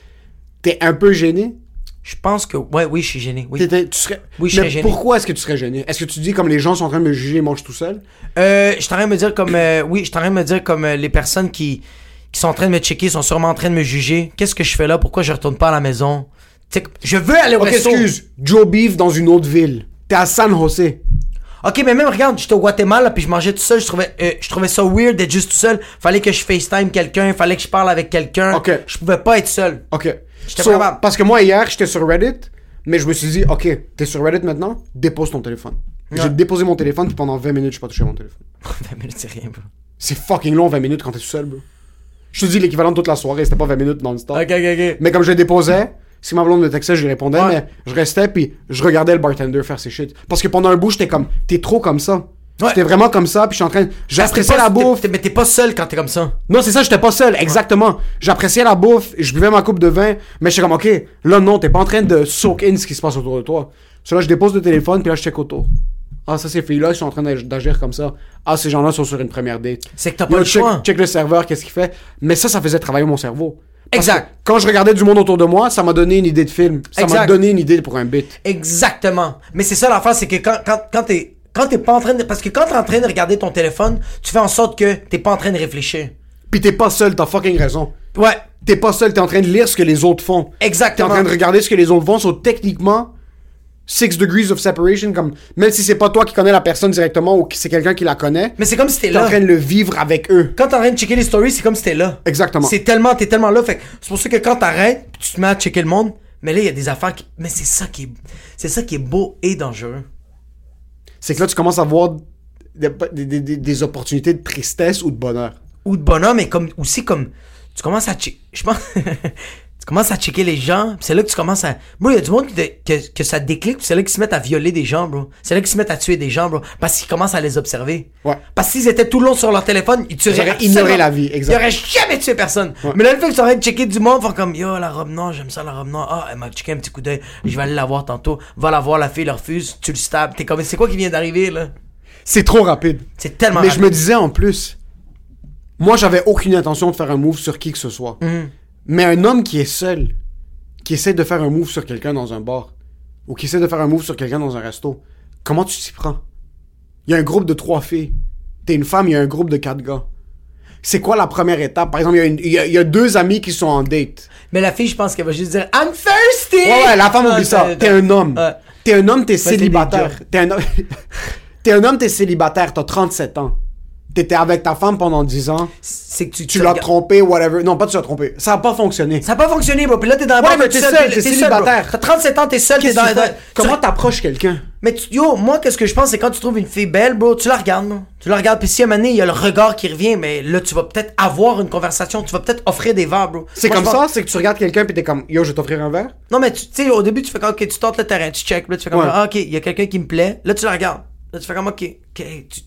T'es un peu gêné? Je pense que, ouais, oui, je suis gêné. Oui. Tu serais... Oui, je Mais gêné. pourquoi est-ce que tu serais gêné? Est-ce que tu dis comme les gens sont en train de me juger et mangent tout seul? Euh, je suis en train de me dire comme, euh, oui, je suis en train de me dire comme euh, les personnes qui, qui sont en train de me checker sont sûrement en train de me juger. Qu'est-ce que je fais là? Pourquoi je retourne pas à la maison? Je veux aller au Ok, resto. excuse. Joe Beef dans une autre ville. T'es à San Jose. Ok, mais même regarde, j'étais au Guatemala puis je mangeais tout seul. Je trouvais, euh, je trouvais ça weird d'être juste tout seul. Fallait que je FaceTime quelqu'un, fallait que je parle avec quelqu'un. Ok. Je pouvais pas être seul. Ok. J'étais So, pas capable. parce que moi, hier, j'étais sur Reddit, mais je me suis dit, ok, t'es sur Reddit maintenant, dépose ton téléphone. J'ai déposé mon téléphone, puis pendant 20 minutes, je pas touché à mon téléphone. 20 minutes, c'est rien, bro. C'est fucking long, 20 minutes quand t'es tout seul, bro. Je te dis l'équivalent de toute la soirée, c'était pas 20 minutes non-stop. Ok, ok, ok. Mais comme je le déposais, si ma blonde me textait, je lui répondais, Ouais. mais je restais, puis je regardais le bartender faire ses shit. Parce que pendant un bout, j'étais comme, t'es trop comme ça. Ouais. J'étais vraiment comme ça, puis je suis en train. J'appréciais pas- la bouffe. Mais t'es pas seul quand t'es comme ça. Non, c'est ça, j'étais pas seul, exactement. J'appréciais la bouffe, je buvais ma coupe de vin, mais j'étais comme, ok, là, non, t'es pas en train de soak in ce qui se passe autour de toi. Cela, je dépose le téléphone, puis là, je check autour. Ah, ça, ces filles-là, ils sont en train d'ag- d'agir comme ça. Ah, ces gens-là sont sur une première date. C'est que t'as Yo, pas le check, choix. check le serveur, qu'est-ce qu'il fait. Mais ça, ça faisait travailler mon cerveau. Parce Exact. Quand je regardais du monde autour de moi, ça m'a donné une idée de film. Ça m'a donné une idée pour un bit. Exactement. Mais c'est ça l'affaire, c'est que quand, quand, quand t'es. Quand t'es pas en train de. Parce que quand t'es en train de regarder ton téléphone, tu fais en sorte que t'es pas en train de réfléchir. Puis t'es pas seul, t'as fucking raison. Ouais. T'es pas seul, t'es en train de lire ce que les autres font. T'es en Exactement. train de regarder ce que les autres font. So, techniquement, six degrees of separation, comme, même si c'est pas toi qui connais la personne directement ou que c'est quelqu'un qui la connaît, Mais c'est comme si t'es t'es en là. train de le vivre avec eux. Quand t'es en train de checker les stories, c'est comme si t'es là. Exactement. C'est tellement, t'es tellement là. Fait que c'est pour ça que quand t'arrêtes, tu te mets à checker le monde, mais là, il y a des affaires qui. Mais c'est ça qui est. C'est ça qui est beau et dangereux. C'est que là, tu commences à voir des, des- des- des opportunités de tristesse ou de bonheur. Ou de bonhomme, mais comme aussi comme. Tu commences à checker. Je pense. tu commences à checker les gens, c'est là que tu commences à. Bro, il y a du monde qui te- que, que ça déclic, c'est là qu'ils se mettent à violer des gens, bro. C'est là qu'ils se mettent à tuer des gens, bro. Parce qu'ils commencent à les observer. Ouais. Parce qu'ils étaient tout le long sur leur téléphone, ils tueraient Ils ignoré la vie, exact. Ils auraient jamais tué personne. Mais là, le fait que tu arrêtes de checker du monde, faire comme Yo, la robe noire, j'aime ça, la robe noire. Ah, elle m'a checké un petit coup d'œil. Je vais aller la voir tantôt. Va la voir, la fille, elle refuse. Tu le stabs. T'es comme, c'est quoi qui vient d'arriver, là? C'est trop rapide. C'est tellement Mais je me disais en plus, moi j'avais aucune intention de faire un move sur qui que ce soit. Mhm. Mais un homme qui est seul, qui essaie de faire un move sur quelqu'un dans un bar, ou qui essaie de faire un move sur quelqu'un dans un resto, comment tu t'y prends? Il y a un groupe de trois filles. T'es une femme, il y a un groupe de quatre gars. C'est quoi la première étape? Par exemple, il y, a y y deux amis qui sont en date. Mais la fille, je pense qu'elle va juste dire I'm thirsty! Ouais, ouais, la femme oublie ça. T'es un homme. T'es un homme, t'es célibataire. T'es un homme. T'es un homme, t'es célibataire, t'as 37 ans. T'étais avec ta femme pendant 10 ans. C'est que tu, Tu l'as trompé, whatever. Non, pas tu l'as trompé. Ça a pas fonctionné. Ça a pas fonctionné, bro. Puis là, t'es dans la Ouais, mais t'es seul, t'es célibataire. T'as 37 ans, t'es seul, t'es dans, tu Comment t'approches quelqu'un? Mais tu- yo, moi, qu'est-ce que je pense, c'est quand tu trouves une fille belle, bro, tu la regardes, bro. Tu la regardes, puis si à un moment donné, il y a le regard qui revient, mais là, tu vas peut-être avoir une conversation, tu vas peut-être offrir des verres, bro. C'est comme pense- ça, c'est que tu regardes quelqu'un pis t'es comme, yo, je vais t'offrir un verre? Non, mais tu sais, au début, tu fais comme, ok, tu tentes le terrain, tu check, là, tu fais comme, Ouais. ah, ok, il y a quelqu'un qui me plaît. Là, tu la regardes. Là, tu fais comme, ok, tu-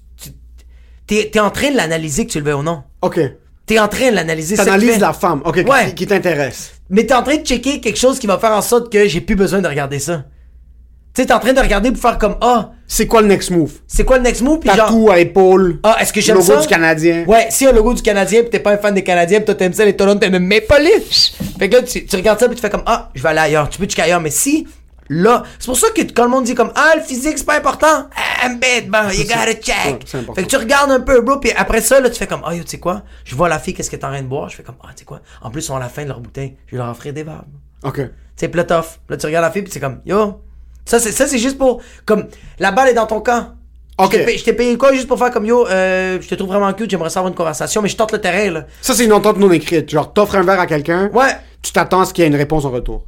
t'es, t'es en train de l'analyser, que tu le veux ou non. Ok. T'es en train de l'analyser. T'analyses la femme, ok, qui- Ouais. qui, t'intéresse. Mais t'es en train de checker quelque chose qui va faire en sorte que j'ai plus besoin de regarder ça. Tu t'es en train de regarder pour faire comme, ah, C'est quoi le next move? c'est quoi le next move? Puis genre, Tatou à épaule. ah, est-ce que j'aime logo ça? du Canadien. Ouais, si un logo du Canadien pis t'es pas un fan des Canadiens pis toi t'aimes ça les Toronto t'aimes Maple Leafs. Fait que là tu, tu regardes ça pis tu fais comme ah je vais aller ailleurs, tu peux checker ailleurs mais si là c'est pour ça que quand le monde dit comme ah le physique c'est pas important, ah, I'm bad, bon you gotta check. fait que tu regardes un peu bro pis après ça là tu fais comme ah yo tu sais quoi, je vois la fille qu'est-ce qu'elle est en train de boire, je fais comme ah tu sais quoi, en plus ils sont à la fin de leur bouteille, je vais leur offrir des verres. Ok. Tu sais, pis là. Là, tu regardes la fille, pis c'est comme, yo. Ça, c'est, ça, c'est juste pour. Comme, la balle est dans ton camp. Ok. Je t'ai payé- Je t'ai payé quoi juste pour faire comme, yo, euh, je te trouve vraiment cute, j'aimerais savoir une conversation, mais je tente le terrain, là. Ça, c'est une entente non écrite. Genre, t'offres un verre à quelqu'un. Ouais. Tu t'attends à ce qu'il y ait une réponse en retour.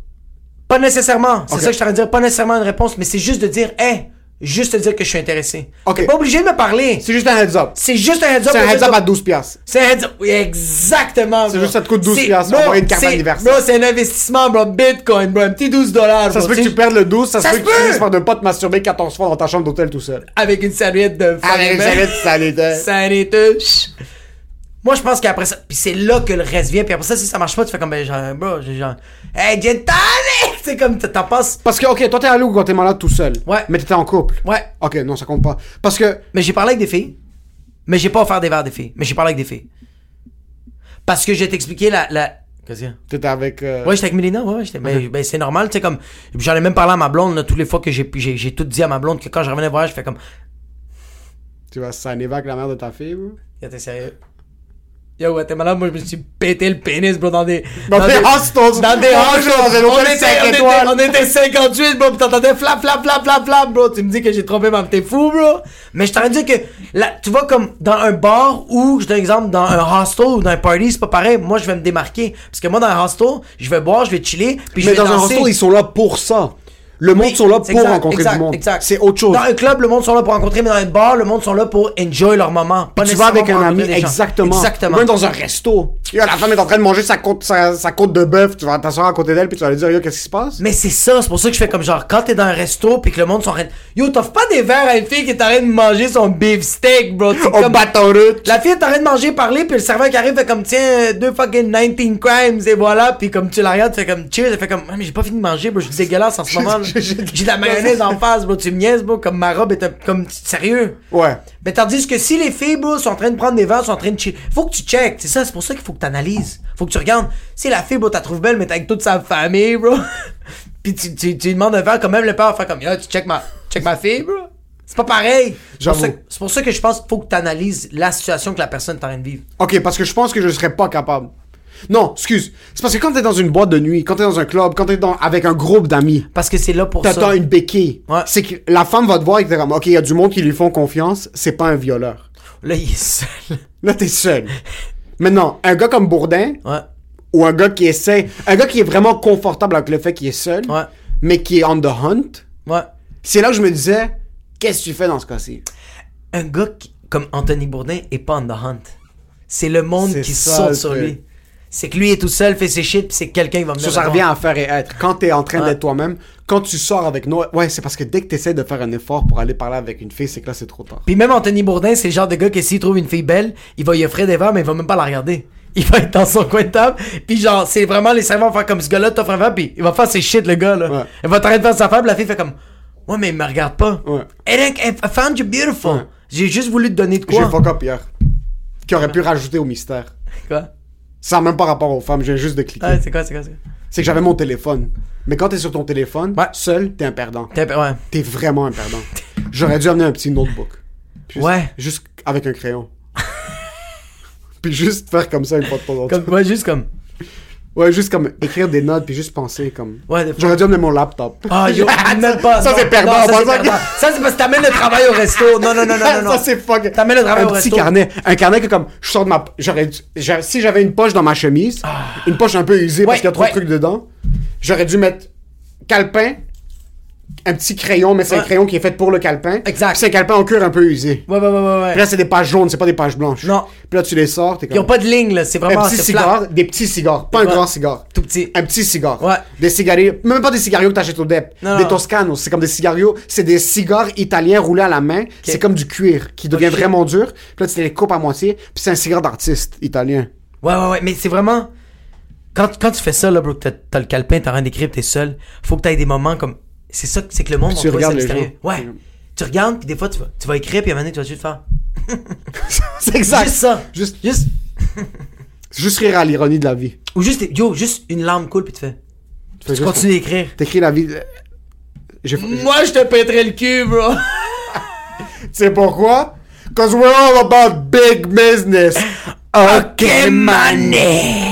Pas nécessairement. C'est ça que je t'aurais dire. Pas nécessairement une réponse, mais c'est juste de dire, hey, juste te dire que je suis intéressé. Ok. T'es pas obligé de me parler. C'est juste un heads up. C'est juste un heads up. C'est un heads up à 12 piastres. C'est un heads up. Oui, exactement. C'est juste ça te coûte 12 C'est- piastres, bro, envoyer une carte d'anniversaire. bro, c'est un investissement, bro. Bitcoin, bro. Un petit 12 dollars. Ça se peut que tu perdes le 12, ça, se peut que tu finisses par ne pas te masturber 14 fois dans ta chambre d'hôtel tout seul. Avec une serviette de Avec une serviette sanitaire. Sanitaire. Moi, je pense qu'après ça, puis c'est là que le reste vient. Puis après ça, si ça marche pas, tu fais comme, ben, genre, bro, j'ai genre, hey, gin! C'est comme, t'en passes. Parce que, ok, toi t'es allé au Guatemala tout seul. Ouais. Mais t'étais en couple. Ouais. Ok, non, ça compte pas. Parce que, Mais j'ai parlé avec des filles. Mais j'ai pas offert des verres à des filles. Mais j'ai parlé avec des filles. Parce que je vais t'expliquer la. la... Qu'est-ce qu'il y a? t'étais avec. euh, Ouais, j'étais avec Mélina, ouais, ouais, j'étais. Mais ben, c'est normal, tu sais, comme. J'en ai même parlé à ma blonde, là, toutes les fois que j'ai, j'ai, j'ai tout dit à ma blonde que quand je revenais voir, je fais comme. Tu vas signer avec la mère de ta fille, bro? T'es sérieux? Yo, Guatemala, moi, je me suis pété le pénis, bro, dans des. Dans des hostels. Dans des hostels. On on était- on était 58, bro, pis t'entendais flap, flap, flap, flap, flap, bro. Tu me dis que j'ai trompé ma t'es fou, bro. Mais je t'aurais dit que, là, tu vois, comme dans un bar ou, je donne un exemple, dans un hostel ou dans un party, c'est pas pareil. Moi, je vais me démarquer. Parce que moi, dans un hostel, je vais boire, je vais chiller, puis je Mais vais dans un hostel, ils sont là pour ça. Le monde Oui, sont là pour exact, rencontrer exact, du monde. C'est autre chose. Dans un club, le monde sont là pour rencontrer, mais dans un bar, le monde sont là pour enjoy leur moment. Pas tu vas avec un ami, exactement. Exactement. Même dans un resto. Yo, la femme est en train de manger sa côte, sa, sa côte de bœuf. Tu vas t'asseoir à côté d'elle puis tu vas lui dire, yo, qu'est-ce qui se passe? Mais c'est ça, c'est pour ça que je fais comme genre, quand t'es dans un resto pis que le monde sont en train de... Yo, t'offres pas des verres à une fille qui est en train de manger son beef steak, bro. Au comme... bâton route. La fille est en train de manger, parler, puis le serveur qui arrive fait comme, tiens, deux fucking 19 crimes, et voilà. Puis comme tu la regardes, tu fais comme, cheers, elle fait comme, ah, mais j'ai pas fini de manger, bro, je suis dégueulasse en ce moment, là. J'ai de la mayonnaise en face, bro, tu me niaises, bro, comme ma robe est comme, sérieux. Ouais. Mais tandis que si les filles, bro, sont en train de prendre des verres, sont en train de chier, faut que tu checkes, c'est ça, c'est pour ça qu'il faut que t'analyses. Faut que tu regardes. Si la fille, bro, t'as trouvé belle, mais t'es avec toute sa famille, bro. Puis tu, tu, tu demandes un verre, quand même le père va faire comme, yo, tu check ma, check ma fille, bro. C'est pas pareil. C'est pour, ça- c'est pour ça que je pense qu'il faut que t'analyses la situation que la personne est en train de vivre. Ok, parce que je pense que je serais pas capable. Non, excuse. C'est parce que quand t'es dans une boîte de nuit, quand t'es dans un club, quand t'es dans, avec un groupe d'amis, Parce que c'est là pour ça. t'attends une béquille. Ouais. C'est que la femme va te voir et t'es comme, ok, il y a du monde qui lui font confiance, c'est pas un violeur. Là, il est seul. Là, t'es seul. Maintenant, un gars comme Bourdin, Ouais. ou un gars qui essaie, un gars qui est vraiment confortable avec le fait qu'il est seul, Ouais. mais qui est on the hunt, Ouais. c'est là que je me disais, qu'est-ce que tu fais dans ce cas-ci? Un gars qui- comme Anthony Bourdin est pas on the hunt. C'est le monde qui saute sur lui. C'est que lui est tout seul, fait ses shit, puis c'est quelqu'un qui va venir. Ça, ça revient à faire et être. Quand t'es en train Ouais. d'être toi-même, quand tu sors avec nous, ouais, c'est parce que dès que t'essaies de faire un effort pour aller parler avec une fille, c'est que là, c'est trop tard. Puis même Anthony Bourdin, c'est le genre de gars que s'il trouve une fille belle, il va y offrir des verres, mais il va même pas la regarder. Il va être dans son coin de table, puis genre, c'est vraiment les serveurs vont faire comme ce gars-là t'offre un verre, puis il va faire ses shit, le gars, là. Ouais. Il va t'arrêter de faire sa femme, la fille fait comme, ouais, mais il me regarde pas. Ouais. Eric, I found you beautiful. Ouais. J'ai juste voulu te donner de J'ai quoi. fuck up hier. Qui aurait pu rajouter au mystère. Quoi? Ça n'a même pas rapport aux femmes, j'ai juste de cliquer. Ouais, c'est quoi, c'est quoi, c'est quoi? C'est que j'avais mon téléphone. Mais quand t'es sur ton téléphone, Ouais. seul, t'es un perdant. T'es- Ouais. T'es vraiment un perdant. J'aurais dû amener un petit notebook. Juste, Ouais. Juste avec un crayon. puis juste faire comme ça une fois de temps en temps. Comme, ouais, juste comme. Ouais, juste comme écrire des notes puis juste penser comme. Ouais, des fois. J'aurais dû amener mon laptop. Ah, yo, même pas. Ça, c'est perdant, Non, ça, c'est perdant. Ça, c'est parce que t'amènes le travail au resto. Non, non, non, non, non. ça c'est fuck. T'amènes le travail un au petit resto. carnet, un carnet que comme je sors de ma j'aurais dû- j'a- si j'avais une poche dans ma chemise, une poche un peu usée parce Ah. Qu'il y a trop ouais. de trucs dedans, j'aurais dû mettre calepin, un petit crayon mais c'est un crayon qui est fait pour le calepin. Exact. C'est un calepin en cuir un peu usé. Ouais, ouais, ouais, ouais. Puis là c'est des pages jaunes, c'est pas des pages blanches. Non. Puis là tu les sors, t'es Ils ont pas de ligne, là. C'est vraiment. un petit cigare, des petits cigares, pas un grand cigare. Tout petit. Un petit cigare. Ouais. Des cigarillos. Même pas des cigarios que t'achètes au DEP. Non, des non. Toscanos. C'est comme des cigarios. C'est des cigares italiens roulés à la main. C'est comme du cuir qui devient vraiment dur. Puis là, tu les coupes à moitié. Puis c'est un cigare d'artiste italien. Ouais, ouais, ouais. Mais c'est vraiment. Quand, quand tu fais ça, là, bro, que t'as, t'as le calepin, t'as rien d'écrire, t'es seul. Faut que t'aies des moments comme. C'est ça, c'est que le monde, Puis tu regardes. Ouais. Tu regardes, puis des fois, tu vas, tu vas écrire, puis à un moment donné, tu vas juste faire. c'est exact. Juste ça. Juste, Juste. juste rire à l'ironie de la vie. Ou juste, yo, juste une larme coule, puis tu fais. Tu fais Tu juste- continues d'écrire. T'écris la vie. J'ai- Moi, je te pèterais le cul, bro. Tu sais pourquoi? Cause we're all about big business. ok, mané.